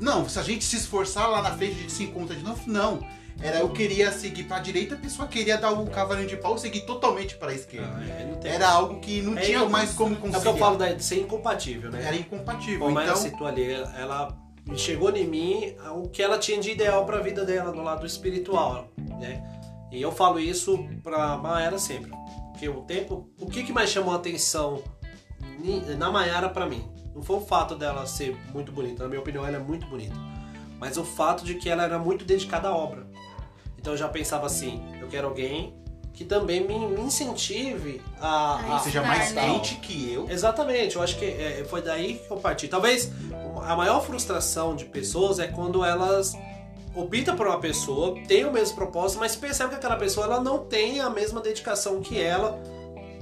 Não, se a gente se esforçar lá na frente, a gente se encontra de novo. Não. Era eu queria seguir pra direita, a pessoa queria dar o cavalinho de pau e seguir totalmente pra esquerda. Ah, é, Era algo que não É tinha mais como É o que eu falo da- de ser incompatível, né? Era incompatível. Como ela Então, citou ali, ela chegou em mim o que ela tinha de ideal pra vida dela no lado espiritual, né? E eu falo isso pra Maera sempre. Porque o tempo, o que, que mais chamou a atenção na Maiara pra mim? Não foi o fato dela ser muito bonita, na minha opinião ela é muito bonita. Mas o fato de que ela era muito dedicada à obra. Então eu já pensava assim, eu quero alguém que também me, me incentive a, Ah, a, seja mais né? quente que eu. Exatamente, eu acho que é, foi daí que eu parti. Talvez a maior frustração de pessoas é quando elas optam por uma pessoa, tem o mesmo propósito, mas percebe que aquela pessoa ela não tem a mesma dedicação que ela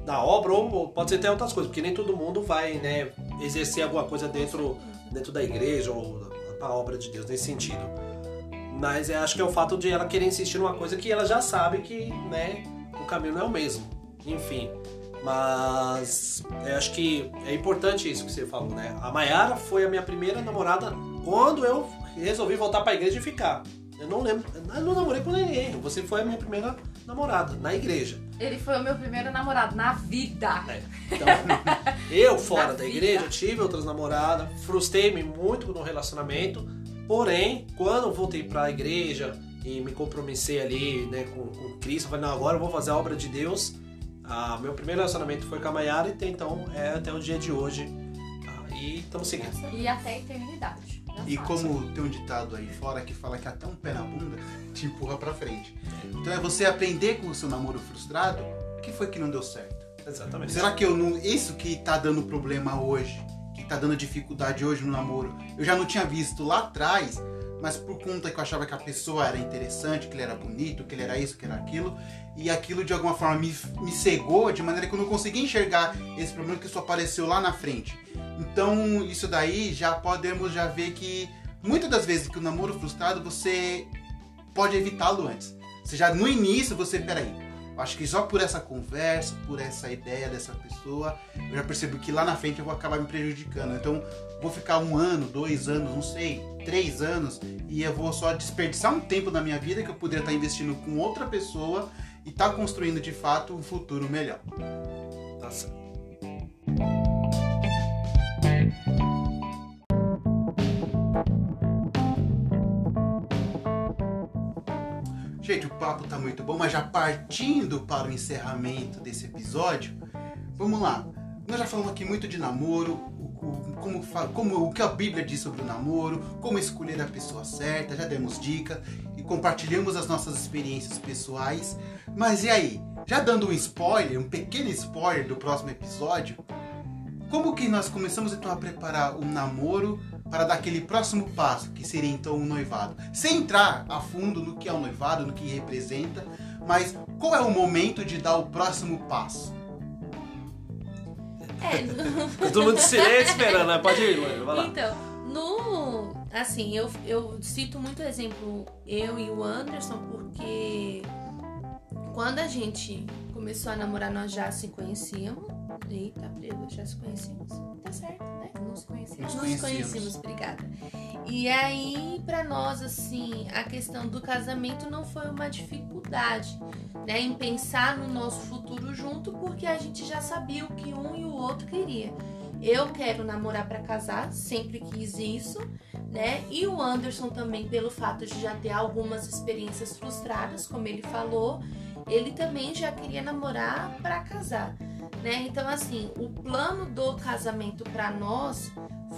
na obra, ou ou pode ser até outras coisas, porque nem todo mundo vai né, exercer alguma coisa dentro, dentro da igreja ou da obra de Deus nesse sentido. Mas eu acho que é o fato de ela querer insistir numa coisa que ela já sabe que né, o caminho não é o mesmo. Enfim. Mas eu acho que é importante isso que você falou, né? A Mayara foi a minha primeira namorada quando eu resolvi voltar pra igreja e ficar. Eu não lembro, eu não namorei com ninguém. Você foi a minha primeira namorada na igreja. Ele foi o meu primeiro namorado na vida. né? Então, eu fora Na da vida. igreja tive outras namoradas, frustrei-me muito no relacionamento. Porém, quando eu voltei pra igreja e me compromissei ali, né, com, com Cristo, eu falei, não, agora eu vou fazer a obra de Deus. Ah, meu primeiro relacionamento foi com a Mayara e tem, então é até o dia de hoje. Ah, e estamos seguindo. E até a eternidade. Já E como tem um ditado aí fora que fala que até um pé na bunda te empurra pra frente. Então é você aprender com o seu namoro frustrado o que foi que não deu certo. Exatamente. Será que eu não. Isso que tá dando problema hoje, tá dando dificuldade hoje no namoro, eu já não tinha visto lá atrás. mas por conta que eu achava que a pessoa era interessante, que ele era bonito, que ele era isso, que era aquilo, e aquilo de alguma forma me, me cegou de maneira que eu não conseguia enxergar esse problema que só apareceu lá na frente. Então, isso daí já podemos já ver que muitas das vezes que o namoro frustrado você pode evitá-lo antes. Você já no início você, peraí, acho que só por essa conversa, por essa ideia dessa pessoa, eu já percebo que lá na frente eu vou acabar me prejudicando. Então, vou ficar um ano, dois anos, não sei, três anos, e eu vou só desperdiçar um tempo da minha vida que eu poderia estar investindo com outra pessoa e estar construindo de fato um futuro melhor. Tá certo. Gente, o papo tá muito bom, mas já partindo para o encerramento desse episódio, vamos lá. Nós já falamos aqui muito de namoro, o, o- como, como o que a Bíblia diz sobre o namoro, como escolher a pessoa certa, já demos dicas e compartilhamos as nossas experiências pessoais. Mas e aí? Já dando um spoiler, um pequeno spoiler do próximo episódio, como que nós começamos então a preparar um namoro para dar aquele próximo passo, que seria então um noivado? Sem entrar a fundo no que é o noivado, no que representa, mas qual é o momento de dar o próximo passo? É, no- Ficou todo mundo de silêncio esperando, né? Pode ir, Luana, vai lá. Então, no. Assim, eu, eu cito muito exemplo eu e o Anderson, porque quando a gente começou a namorar, nós já se conhecíamos. Eita, prego, já se conhecíamos. Tá certo, né? Nos conhecemos. Nos Nos conhecíamos. conhecemos, obrigada. E aí, pra nós, assim, a questão do casamento não foi uma dificuldade, né? Em pensar no nosso futuro junto, porque a gente já sabia o que um e o outro queria. Eu quero namorar pra casar, sempre quis isso, né? E o Anderson também, pelo fato de já ter algumas experiências frustradas, como ele falou, ele também já queria namorar pra casar, né? Então, assim, o plano do casamento pra nós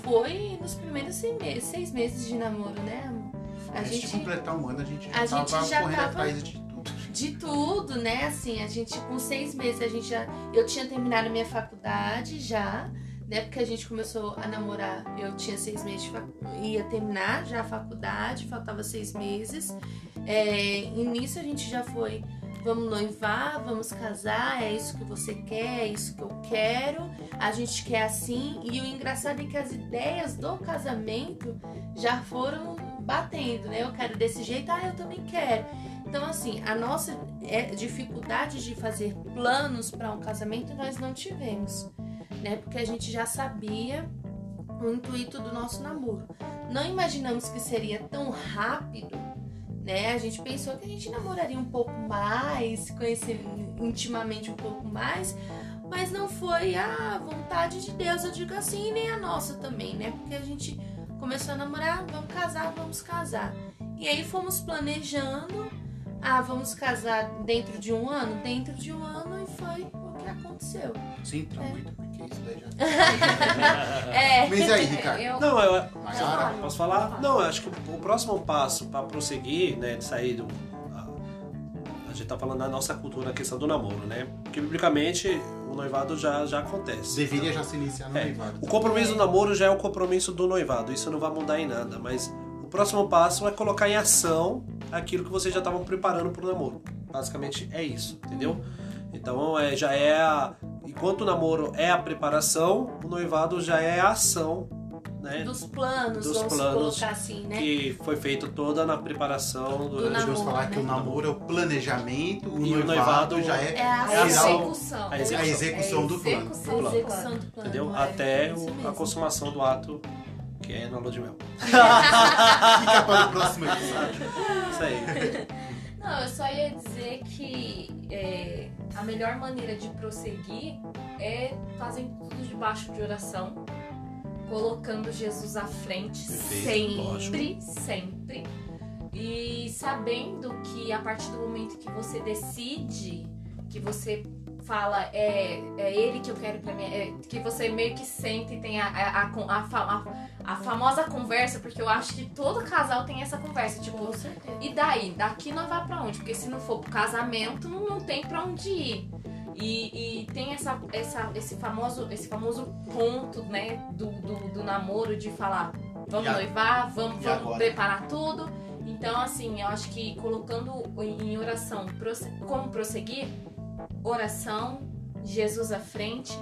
foi nos primeiros seis meses, seis meses de namoro, né? amor? A Antes de gente completar um ano, a gente a já gente tava já correndo tava- atrás de tudo. de tudo, né? Assim, a gente com seis meses a gente já, eu tinha terminado a minha faculdade já, né? Porque a gente começou a namorar, eu tinha seis meses, de fac... ia terminar já a faculdade, faltava seis meses. É, e nisso a gente já foi, vamos noivar, vamos casar, é isso que você quer, é isso que eu quero, a gente quer assim. E o engraçado é que as ideias do casamento já foram batendo, né? Eu quero desse jeito, ah, eu também quero. Então, assim, a nossa é, dificuldade de fazer planos para um casamento nós não tivemos, né? Porque a gente já sabia o intuito do nosso namoro. Não imaginamos que seria tão rápido, né? A gente pensou que a gente namoraria um pouco mais, se conhecer intimamente um pouco mais, mas não foi a vontade de Deus, eu digo assim, nem a nossa também, né? Porque a gente começou a namorar, vamos casar, vamos casar. E aí fomos planejando, ah, vamos casar dentro de um ano? Dentro de um ano e foi o que aconteceu. Sim, entra É. muito, porque isso daí já. É. Mas aí, Ricardo? Eu, Não, eu, Maiara? Posso falar? Não, eu acho que o próximo passo para prosseguir, né, de sair do. A, a gente tá falando da nossa cultura, a questão do namoro, né? Porque biblicamente o noivado já, já acontece. Deveria já se iniciar no É, noivado. O compromisso do namoro já é o compromisso do noivado, isso não vai mudar em nada, mas o próximo passo é colocar em ação aquilo que vocês já estavam preparando para o namoro. Basicamente é isso, entendeu? Então é, já é a. Enquanto o namoro é a preparação, o noivado já é a ação, né? Dos planos, Dos vamos planos colocar assim, né? que foi feito toda na preparação Do durante Podemos namoro, falar né? que o namoro é o planejamento, o, E o noivado, noivado já é, é a execução. a execução. a execução do plano. execução A do execução plano. do plano. entendeu? é, Até é o- a consumação do ato que é na lua de mel. Fica para o próximo episódio. Isso aí. Não, eu só ia dizer que é, a melhor maneira de prosseguir é fazendo tudo debaixo de oração, colocando Jesus à frente Perfeito, sempre, sempre. E sabendo que a partir do momento que você decide, que você fala, é, é ele que eu quero pra mim, é, que você meio que sente e tem a, a, a, a, a- a famosa conversa, porque eu acho que todo casal tem essa conversa, tipo, Com certeza. e daí? Daqui nós vai pra onde? Porque se não for pro casamento, não, não tem pra onde ir. E, e tem essa, essa, esse, famoso, esse famoso ponto, né, do, do, do namoro de falar vamos E a- noivar, vamos, vamos preparar tudo. Então, assim, eu acho que colocando em oração como prosseguir, oração, Jesus à frente,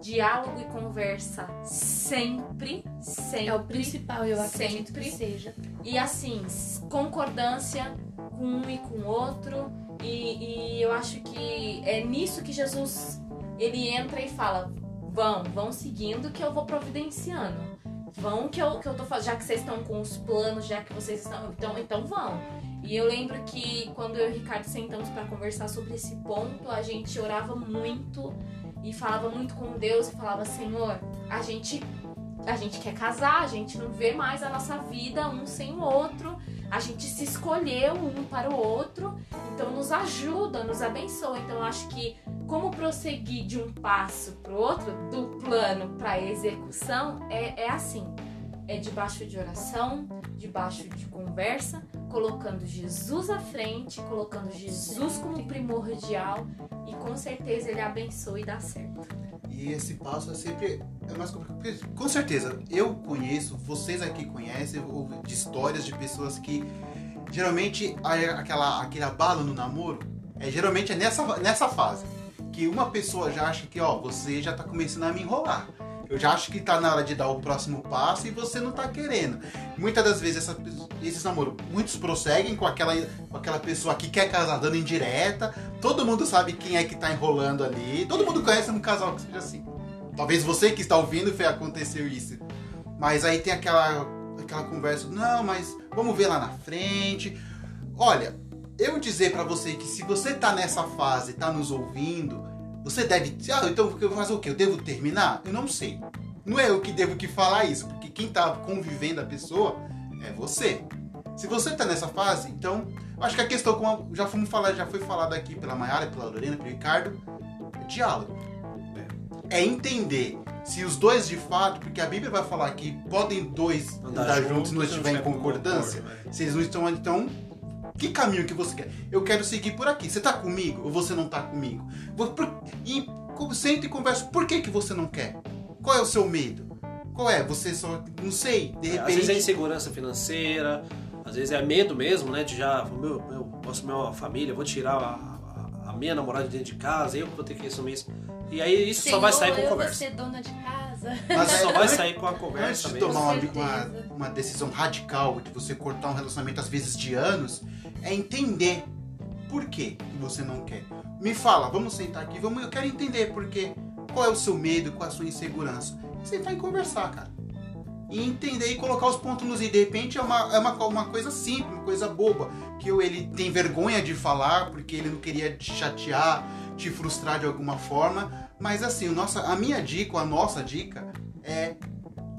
diálogo e conversa sempre, sempre. É o principal, eu acredito Sempre. que seja. E assim, concordância com um e com o outro. E, e eu acho que é nisso que Jesus ele entra e fala: vão, vão seguindo que eu vou providenciando. Vão que eu, que eu tô fazendo, já que vocês estão com os planos, já que vocês estão. Então, então vão. E eu lembro que quando eu e o Ricardo sentamos para conversar sobre esse ponto, a gente orava muito e falava muito com Deus e falava: Senhor, a gente a gente quer casar, a gente não vê mais a nossa vida um sem o outro, a gente se escolheu um para o outro, então nos ajuda, nos abençoa. Então acho que como prosseguir de um passo para o outro, do plano para a execução, é, é assim: é debaixo de oração, debaixo de conversa, colocando Jesus à frente, colocando Jesus como primordial e com certeza ele abençoa e dá certo. E esse passo é sempre é mais complicado. Com certeza, eu conheço, vocês aqui conhecem de histórias de pessoas que geralmente aquela aquele abalo no namoro é geralmente é nessa nessa fase que uma pessoa já acha que ó você já tá começando a me enrolar. Eu já acho que tá na hora de dar o próximo passo e você não tá querendo. Muitas das vezes essa, esses namoros, muitos prosseguem com aquela, com aquela pessoa que quer casar dando indireta. Todo mundo sabe quem é que tá enrolando ali. Todo mundo conhece um casal que seja assim. Talvez você que está ouvindo foi aconteceu isso. Mas aí tem aquela, aquela conversa, não, mas vamos ver lá na frente. Olha, eu dizer pra você que se você tá nessa fase, tá nos ouvindo, você deve. Ah, então eu vou fazer o quê? Eu devo terminar? Eu não sei. Não é eu que devo que falar isso, porque quem tá convivendo a pessoa é você. Se você tá nessa fase, então, acho que a questão, como já fomos falar, já foi falado aqui pela Mayara, pela Lorena, pelo Ricardo, é diálogo. É entender se os dois de fato, porque a Bíblia vai falar que podem dois andar, juntos se não estiver em concordância. Se eles não estão, então, que caminho que você quer? Eu quero seguir por aqui. Você tá comigo ou você não tá comigo? Vou por- E senta e conversa. Por que, que você não quer? Qual é o seu medo? Qual é? Você só. Não sei. De É, às vezes é repente. insegurança financeira, às vezes é medo mesmo, né? De já, meu, meu, vou assumir uma família, vou tirar a, a- a minha namorada de dentro de casa, eu vou ter que assumir isso. E aí isso só vai sair com eu vou conversa. ser dona de casa. Mas só vai sair com a conversa Antes de mesmo. tomar uma, uma. Uma decisão radical de você cortar um relacionamento, às vezes de anos, é entender por que você não quer. Me fala, vamos sentar aqui, vamos, eu quero entender por quê. Qual é o seu medo, qual é a sua insegurança. Sentar e conversar, cara. E entender e colocar os pontos nos i. De repente é uma, é uma, uma coisa simples, uma coisa boba. Que o- ele tem vergonha de falar porque ele não queria te chatear, te frustrar de alguma forma. Mas assim, nossa, a minha dica, a nossa dica é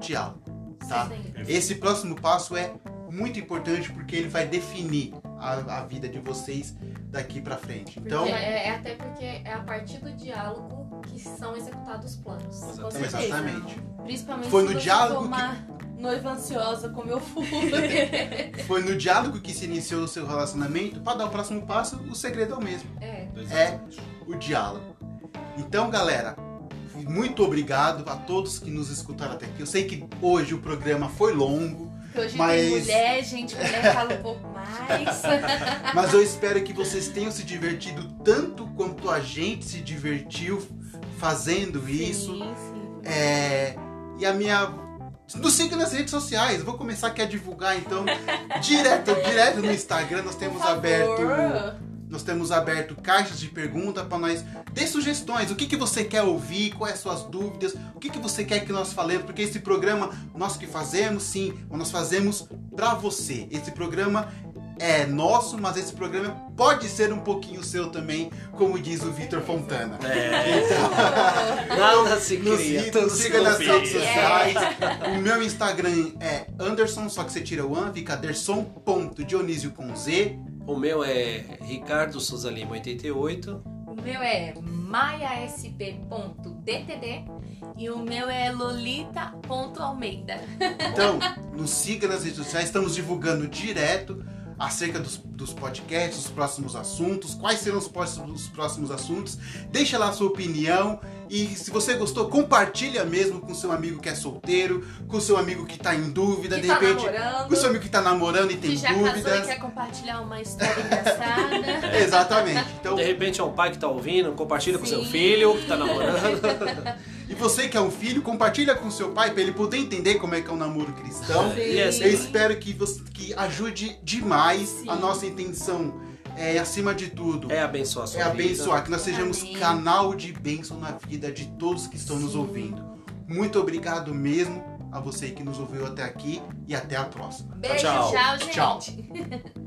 diálogo. Tá? Esse próximo passo é muito importante porque ele vai definir a, a vida de vocês daqui pra frente. Então, Porque é, é até porque é a partir do diálogo que são executados os planos. Exatamente. exatamente. Principalmente Foi se no você diálogo que- noiva ansiosa como eu fui. Foi no diálogo que se iniciou o seu relacionamento. Para dar o próximo passo, o segredo é o mesmo. É. Exatamente. o diálogo. Então, galera, muito obrigado a todos que nos escutaram até aqui. Eu sei que hoje o programa foi longo, Porque hoje Mas- tem mulher, gente, mulher fala um pouco mais. mas eu espero que vocês tenham se divertido tanto quanto a gente se divertiu fazendo isso. Sim, sim. É, e a minha. Nos siga nas redes sociais. Vou começar aqui a divulgar, então, direto, direto no Instagram. Nós temos aberto. Nós temos aberto caixas de pergunta para nós. Dê sugestões. O que, que você quer ouvir? Quais as suas dúvidas? O que, que você quer que nós falemos? Porque esse programa, nós que fazemos, sim, nós fazemos para você. Esse programa é nosso, mas esse programa pode ser um pouquinho seu também, como diz o Vitor Fontana. É, nada se Nos, cria, nos se siga nas redes sociais. O meu Instagram é Anderson, só que você tira o an, fica Anderson.dionísio com Z. O meu é Ricardo Souza Lima 88. O meu é maiasp.dtd. E o meu é lolita.almeida. Então, nos siga nas redes sociais, estamos divulgando direto acerca dos, dos podcasts, dos próximos assuntos, quais serão os próximos, os próximos assuntos. Deixa lá a sua opinião e se você gostou, compartilha mesmo com seu amigo que é solteiro, com seu amigo que tá em dúvida, Que de tá repente, namorando. com seu amigo que tá namorando e tem que já casou e dúvidas. quer compartilhar uma história engraçada. Exatamente. Então, De repente é um pai que tá ouvindo, compartilha com seu Sim. filho que tá namorando. e você que é um filho, compartilha com seu pai para ele poder entender como é que é um namoro cristão. Sim. E é Eu espero que você que ajude demais. Sim. A nossa intenção é, acima de tudo, é abençoar a sua é vida. abençoar, que nós sejamos Amém. canal de bênção na vida de todos que estão nos Sim. ouvindo. Muito obrigado mesmo a você que nos ouviu até aqui e até a próxima. Beijo, Tchau. tchau, Tchau. gente.